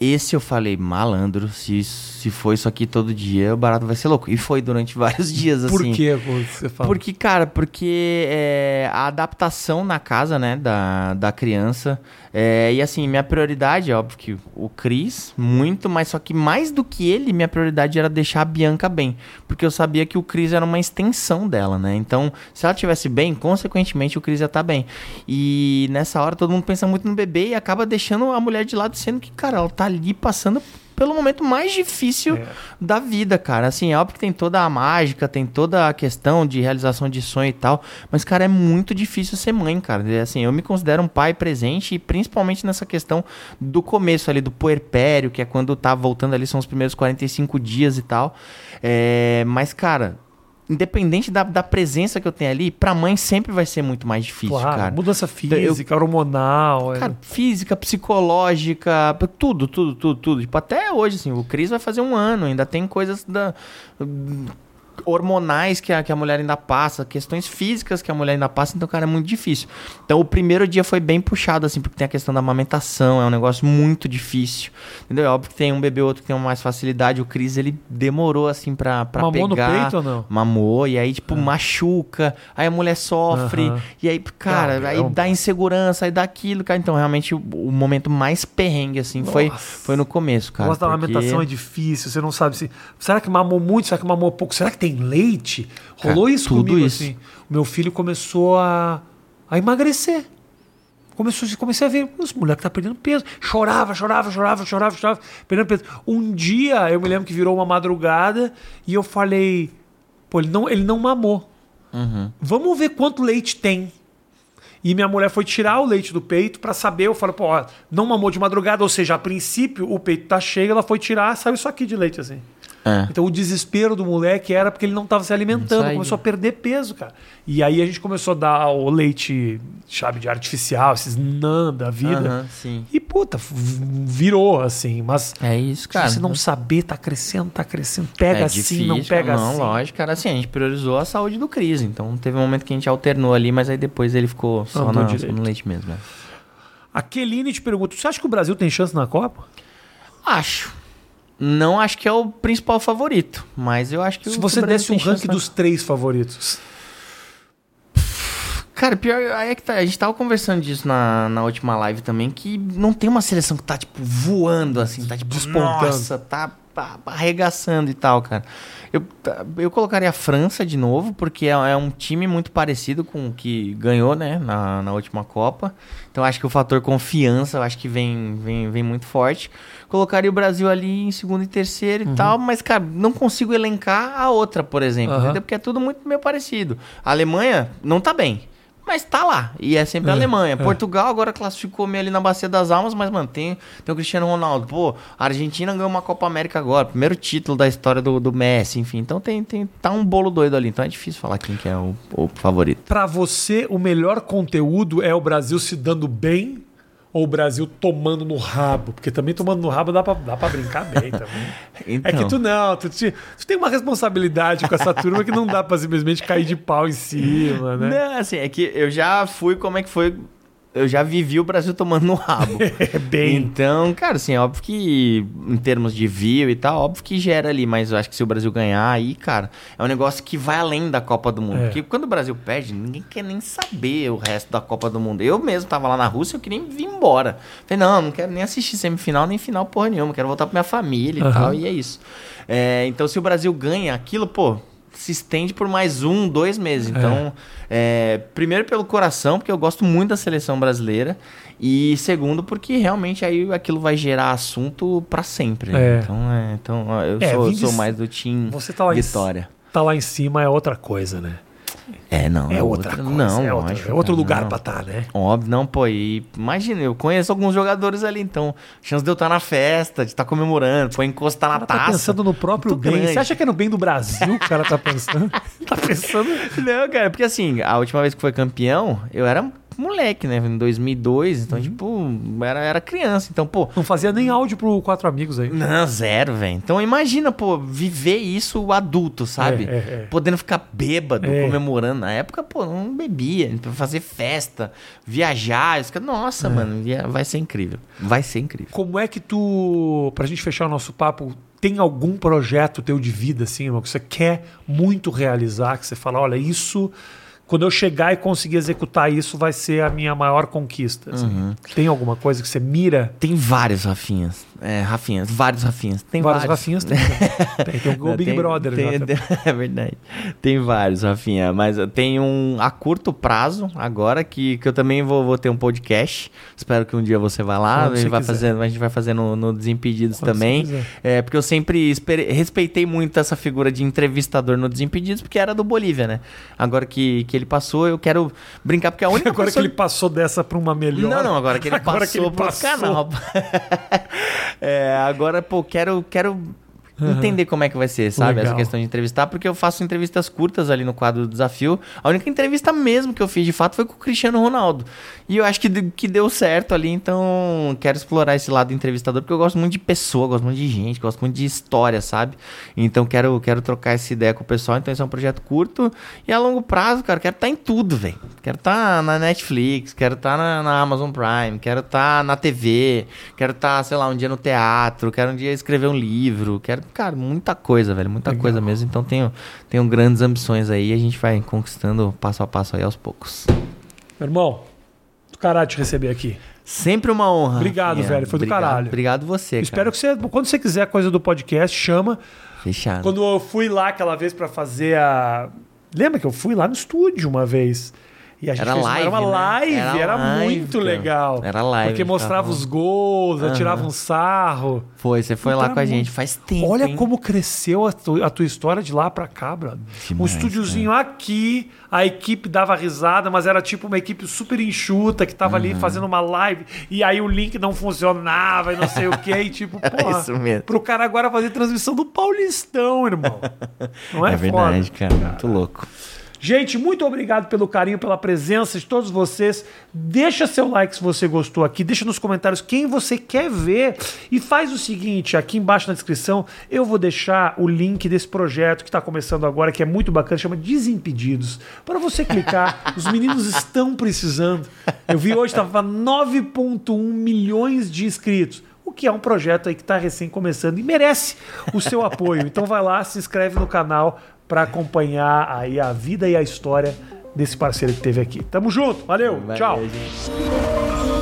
Speaker 2: Esse eu falei, malandro, se, se for isso aqui todo dia, o barato vai ser louco. E foi durante <laughs> vários dias, assim.
Speaker 1: Por quê? Como você fala?
Speaker 2: Porque, cara, porque é, a adaptação na casa, né, da, da criança. É, e assim, minha prioridade, é óbvio que o Cris, muito, mas só que mais do que ele, minha prioridade era deixar a Bianca bem. Porque eu sabia que o Cris era uma extensão dela, né? Então, se ela estivesse bem, consequentemente o Cris ia estar bem. E nessa hora todo mundo pensa muito no bebê e acaba deixando a mulher de lado, sendo que, cara, ela tá ali passando pelo momento mais difícil
Speaker 1: É.
Speaker 2: da vida, cara. Assim, é óbvio que tem toda a mágica, tem toda a questão de realização de sonho e tal, mas, cara, é muito difícil ser mãe, cara. É, Assim, eu me considero um pai presente e principalmente nessa questão do começo ali, do puerpério, que é quando tá voltando ali, são os primeiros 45 dias e tal. É, mas, cara, independente da, da presença que eu tenho ali, pra mãe sempre vai ser muito mais difícil,
Speaker 1: Claro,
Speaker 2: cara.
Speaker 1: mudança física, hormonal. é.
Speaker 2: Cara, física, psicológica, tudo, tudo, tudo, tudo. Tipo, até hoje, assim, o Cris vai fazer um ano, ainda tem coisas da, hormonais que a, que a mulher ainda passa, questões físicas que a mulher ainda passa, então, cara, é muito difícil. Então, o primeiro dia foi bem puxado, assim, porque tem a questão da amamentação, é um negócio muito difícil, entendeu? É óbvio que tem um bebê, outro que tem mais facilidade, o Cris, ele demorou, assim, pra, pra
Speaker 1: Mamou no
Speaker 2: pegar.
Speaker 1: peito ou não?
Speaker 2: Mamou, e aí, tipo, machuca, aí a mulher sofre, e aí, cara, aí
Speaker 1: é
Speaker 2: dá insegurança, aí dá aquilo, cara. Então, realmente, o, o momento mais perrengue, assim, foi,
Speaker 1: Nossa.
Speaker 2: foi no começo,
Speaker 1: O
Speaker 2: cara.
Speaker 1: negócio da
Speaker 2: porque-
Speaker 1: amamentação é difícil, você não sabe se. Será que mamou muito? Será que mamou pouco? Será que tem leite? Rolou
Speaker 2: Cara,
Speaker 1: isso
Speaker 2: tudo
Speaker 1: comigo,
Speaker 2: isso.
Speaker 1: assim. O meu filho começou a, a emagrecer. Começou, comecei a ver, esse moleque tá perdendo peso. Chorava, chorava, chorava, chorava, chorava, perdendo peso. Um dia, eu me lembro que virou uma madrugada e eu falei, pô, ele não, ele não mamou.
Speaker 2: Uhum.
Speaker 1: Vamos ver quanto leite tem. E minha mulher foi tirar o leite do peito pra saber. Eu falei, pô, ó, não mamou de madrugada, ou seja, a princípio o peito tá cheio, ela foi tirar, saiu isso aqui de leite assim.
Speaker 2: É.
Speaker 1: Então o desespero do moleque era porque ele não estava se alimentando, começou a perder peso, cara. E aí a gente começou a dar o leite, chave de artificial, esses nan da vida. E puta, virou assim, mas
Speaker 2: É isso, cara.
Speaker 1: se você não saber, tá crescendo, tá crescendo, pega
Speaker 2: é
Speaker 1: assim,
Speaker 2: difícil,
Speaker 1: não pega
Speaker 2: não,
Speaker 1: assim.
Speaker 2: lógico, cara. Assim, a gente priorizou a saúde do Cris. Então, teve um momento que a gente alternou ali, mas aí depois ele ficou só, na, só no leite mesmo, né?
Speaker 1: A Keline te pergunta: você acha que o Brasil tem chance na Copa?
Speaker 2: Acho. Não acho que é o principal favorito, mas eu acho que
Speaker 1: Se
Speaker 2: o
Speaker 1: você desse um ranking dos três favoritos.
Speaker 2: Cara, pior aí é que tá. A gente tava conversando disso na, na última live também, que não tem uma seleção que tá, tipo, voando, assim, tá, tipo,
Speaker 1: Despontando.
Speaker 2: nossa, tá, tá arregaçando e tal, cara. Eu, tá- eu colocaria a França de novo, porque é, é um time muito parecido com o que ganhou, né, na, na última Copa. Então acho que o fator confiança, eu acho que vem, vem, vem muito forte. Colocaria o Brasil ali em segundo e terceiro e tal, mas, cara, não consigo elencar a outra, por exemplo, entendeu? Porque é tudo muito meio parecido. A Alemanha não tá bem. Mas tá lá. E é sempre a
Speaker 1: É,
Speaker 2: Alemanha.
Speaker 1: é.
Speaker 2: Portugal agora classificou meio ali na Bacia das Almas, mas, mano, tem, o Cristiano Ronaldo. Pô, a Argentina ganhou uma Copa América agora. Primeiro título da história do, do Messi, enfim. Então tem, tem, tá um bolo doido ali. Então é difícil falar quem que é o, o favorito.
Speaker 1: Pra você, o melhor conteúdo é o Brasil se dando bem ou o Brasil tomando no rabo? Porque também tomando no rabo dá pra, dá pra brincar bem <laughs> também.
Speaker 2: Então,
Speaker 1: É que tu não, tu, te- tu tem uma responsabilidade com essa turma que não dá pra simplesmente cair de pau em cima, né?
Speaker 2: Não, assim, é que eu já fui como é que foi. Eu já vivi o Brasil tomando no rabo. <laughs>
Speaker 1: É bem.
Speaker 2: Então, cara, assim, é óbvio que em termos de view e tal, óbvio que gera ali, mas eu acho que se o Brasil ganhar aí, cara, é um negócio que vai além da Copa do Mundo.
Speaker 1: É.
Speaker 2: Porque quando o Brasil perde, ninguém quer nem saber o resto da Copa do Mundo. Eu mesmo tava lá na Rússia, eu queria vir embora. Falei, não, não quero nem assistir semifinal, nem final porra nenhuma, quero voltar pra minha família e
Speaker 1: Aham.
Speaker 2: tal, e é isso. É, então, se o Brasil ganha aquilo, pô, se estende por mais um, dois meses. Então, é, primeiro pelo coração, porque eu gosto muito da seleção brasileira. E segundo, porque realmente aí aquilo vai gerar assunto para sempre. né?
Speaker 1: É.
Speaker 2: Então, é, então eu
Speaker 1: É,
Speaker 2: sou, sou mais do time
Speaker 1: Você tá lá em
Speaker 2: Vitória.
Speaker 1: Tá lá em cima é outra coisa, né?
Speaker 2: É, não.
Speaker 1: É outra coisa.
Speaker 2: Não,
Speaker 1: é, outra- é outro lugar pra estar, né?
Speaker 2: Óbvio, não, pô, e imagina, eu conheço alguns jogadores ali, então, chance de eu estar na festa, de estar comemorando, pô, encostar na
Speaker 1: cara tá
Speaker 2: taça.
Speaker 1: pensando no próprio
Speaker 2: Muito
Speaker 1: bem.
Speaker 2: grande.
Speaker 1: Você acha que é no bem do Brasil que o cara tá pensando? <laughs> tá pensando.
Speaker 2: Não, cara, porque assim, a última vez que foi campeão, eu era moleque, né, em 2002,
Speaker 1: Uhum.
Speaker 2: então, tipo, era, era criança, então, pô,
Speaker 1: Não fazia nem áudio pro Quatro Amigos aí.
Speaker 2: não, zero, velho. Então imagina, pô, viver isso adulto, sabe?
Speaker 1: É, é, é.
Speaker 2: Podendo ficar bêbado,
Speaker 1: É.
Speaker 2: comemorando. Na época, pô, não bebia. Fazer festa, viajar. Isso que- Nossa,
Speaker 1: É.
Speaker 2: mano, vai ser incrível. Vai ser incrível.
Speaker 1: Como é que tu, pra gente fechar o nosso papo, tem algum projeto teu de vida, assim, irmão, que você quer muito realizar, que você fala, olha, isso, quando eu chegar e conseguir executar isso, vai ser a minha maior conquista. assim.
Speaker 2: Uhum.
Speaker 1: Tem alguma coisa que você mira?
Speaker 2: Tem vários Rafinhas. É, Rafinhas, vários Rafinhas. Tem
Speaker 1: Vários
Speaker 2: vários.
Speaker 1: Rafinhas tem. <laughs> tem, tem o Big
Speaker 2: tem-
Speaker 1: Brother
Speaker 2: tem-
Speaker 1: também. <laughs>
Speaker 2: É verdade. Tem vários, Rafinha. Mas tenho um a curto prazo agora que, que eu também vou, vou ter um podcast. Espero que um dia você vá lá.
Speaker 1: Quando
Speaker 2: A gente, vai
Speaker 1: quiser.
Speaker 2: fazer, a gente vai fazer no, no Desimpedidos
Speaker 1: Quando
Speaker 2: também. É, porque eu sempre respeitei muito essa figura de entrevistador no Desimpedidos, porque era do Bolívia, né? Agora que, que ele passou, eu quero brincar, porque a única <laughs>
Speaker 1: Agora que
Speaker 2: pessoa-
Speaker 1: ele passou dessa pra uma melhor.
Speaker 2: não, não, agora que ele
Speaker 1: Agora
Speaker 2: passou
Speaker 1: que ele
Speaker 2: pro
Speaker 1: passou.
Speaker 2: canal. É, agora, pô, quero, quero entender como é que vai ser, sabe?
Speaker 1: Legal.
Speaker 2: Essa questão de entrevistar, porque eu faço entrevistas curtas ali no quadro do desafio. A única entrevista mesmo que eu fiz de fato foi com o Cristiano Ronaldo. E eu acho que, que deu certo ali, então quero explorar esse lado do entrevistador, porque eu gosto muito de pessoa, gosto muito de gente, gosto muito de história, sabe? Então quero, quero trocar essa ideia com o pessoal. Então esse é um projeto curto. E a longo prazo, cara, quero estar em tudo, velho. Quero estar na Netflix, quero estar na, na Amazon Prime, quero estar na TV, quero estar, sei lá, um dia no teatro, quero um dia escrever um livro, quero, cara, muita coisa, velho, muita
Speaker 1: Legal.
Speaker 2: coisa mesmo. Então tenho, tenho grandes ambições aí e a gente vai conquistando passo a passo aí aos poucos.
Speaker 1: Meu irmão, do caralho te receber aqui.
Speaker 2: Sempre uma honra.
Speaker 1: Obrigado,
Speaker 2: Rafinha.
Speaker 1: velho, foi do
Speaker 2: Obrigado-
Speaker 1: caralho.
Speaker 2: Obrigado você,
Speaker 1: Espero
Speaker 2: cara.
Speaker 1: que você, quando você quiser coisa do podcast, chama.
Speaker 2: Fechado.
Speaker 1: Quando eu fui lá aquela vez pra fazer a. Lembra que eu fui lá no estúdio uma vez? E a gente
Speaker 2: Era
Speaker 1: fez uma,
Speaker 2: live,
Speaker 1: era uma
Speaker 2: né?
Speaker 1: live, era,
Speaker 2: Era live,
Speaker 1: muito
Speaker 2: cara.
Speaker 1: legal.
Speaker 2: Era live,
Speaker 1: Porque
Speaker 2: a gente
Speaker 1: mostrava
Speaker 2: tava-
Speaker 1: os gols,
Speaker 2: Aham.
Speaker 1: atirava um sarro.
Speaker 2: Foi, você foi
Speaker 1: Puta,
Speaker 2: lá com a
Speaker 1: era
Speaker 2: gente
Speaker 1: muito-
Speaker 2: faz tempo.
Speaker 1: Olha
Speaker 2: hein?
Speaker 1: como cresceu a, tu- a tua história de lá pra cá, brother. um
Speaker 2: Demais,
Speaker 1: estúdiozinho aqui, a equipe dava risada, mas era tipo uma equipe super enxuta que tava
Speaker 2: Uhum.
Speaker 1: ali fazendo uma live e aí o link não funcionava e não sei o que. E tipo, <laughs> porra,
Speaker 2: isso mesmo.
Speaker 1: pro cara agora fazer transmissão do Paulistão, irmão. <laughs> Não é,
Speaker 2: É verdade,
Speaker 1: foda?
Speaker 2: cara. Muito louco.
Speaker 1: Gente, muito obrigado pelo carinho, pela presença de todos vocês. Deixa seu like se você gostou aqui, deixa nos comentários quem você quer ver e faz o seguinte, aqui embaixo na descrição eu vou deixar o link desse projeto que está começando agora, que é muito bacana, chama Desimpedidos. Para você clicar, <laughs> os meninos estão precisando. Eu vi hoje estava 9.1 milhões de inscritos. O que é um projeto aí que está recém começando e merece o seu apoio. Então vai lá, se inscreve no canal para acompanhar aí a vida e a história desse parceiro que teve aqui. Tamo junto, valeu,
Speaker 2: Valeu,
Speaker 1: tchau.
Speaker 2: gente.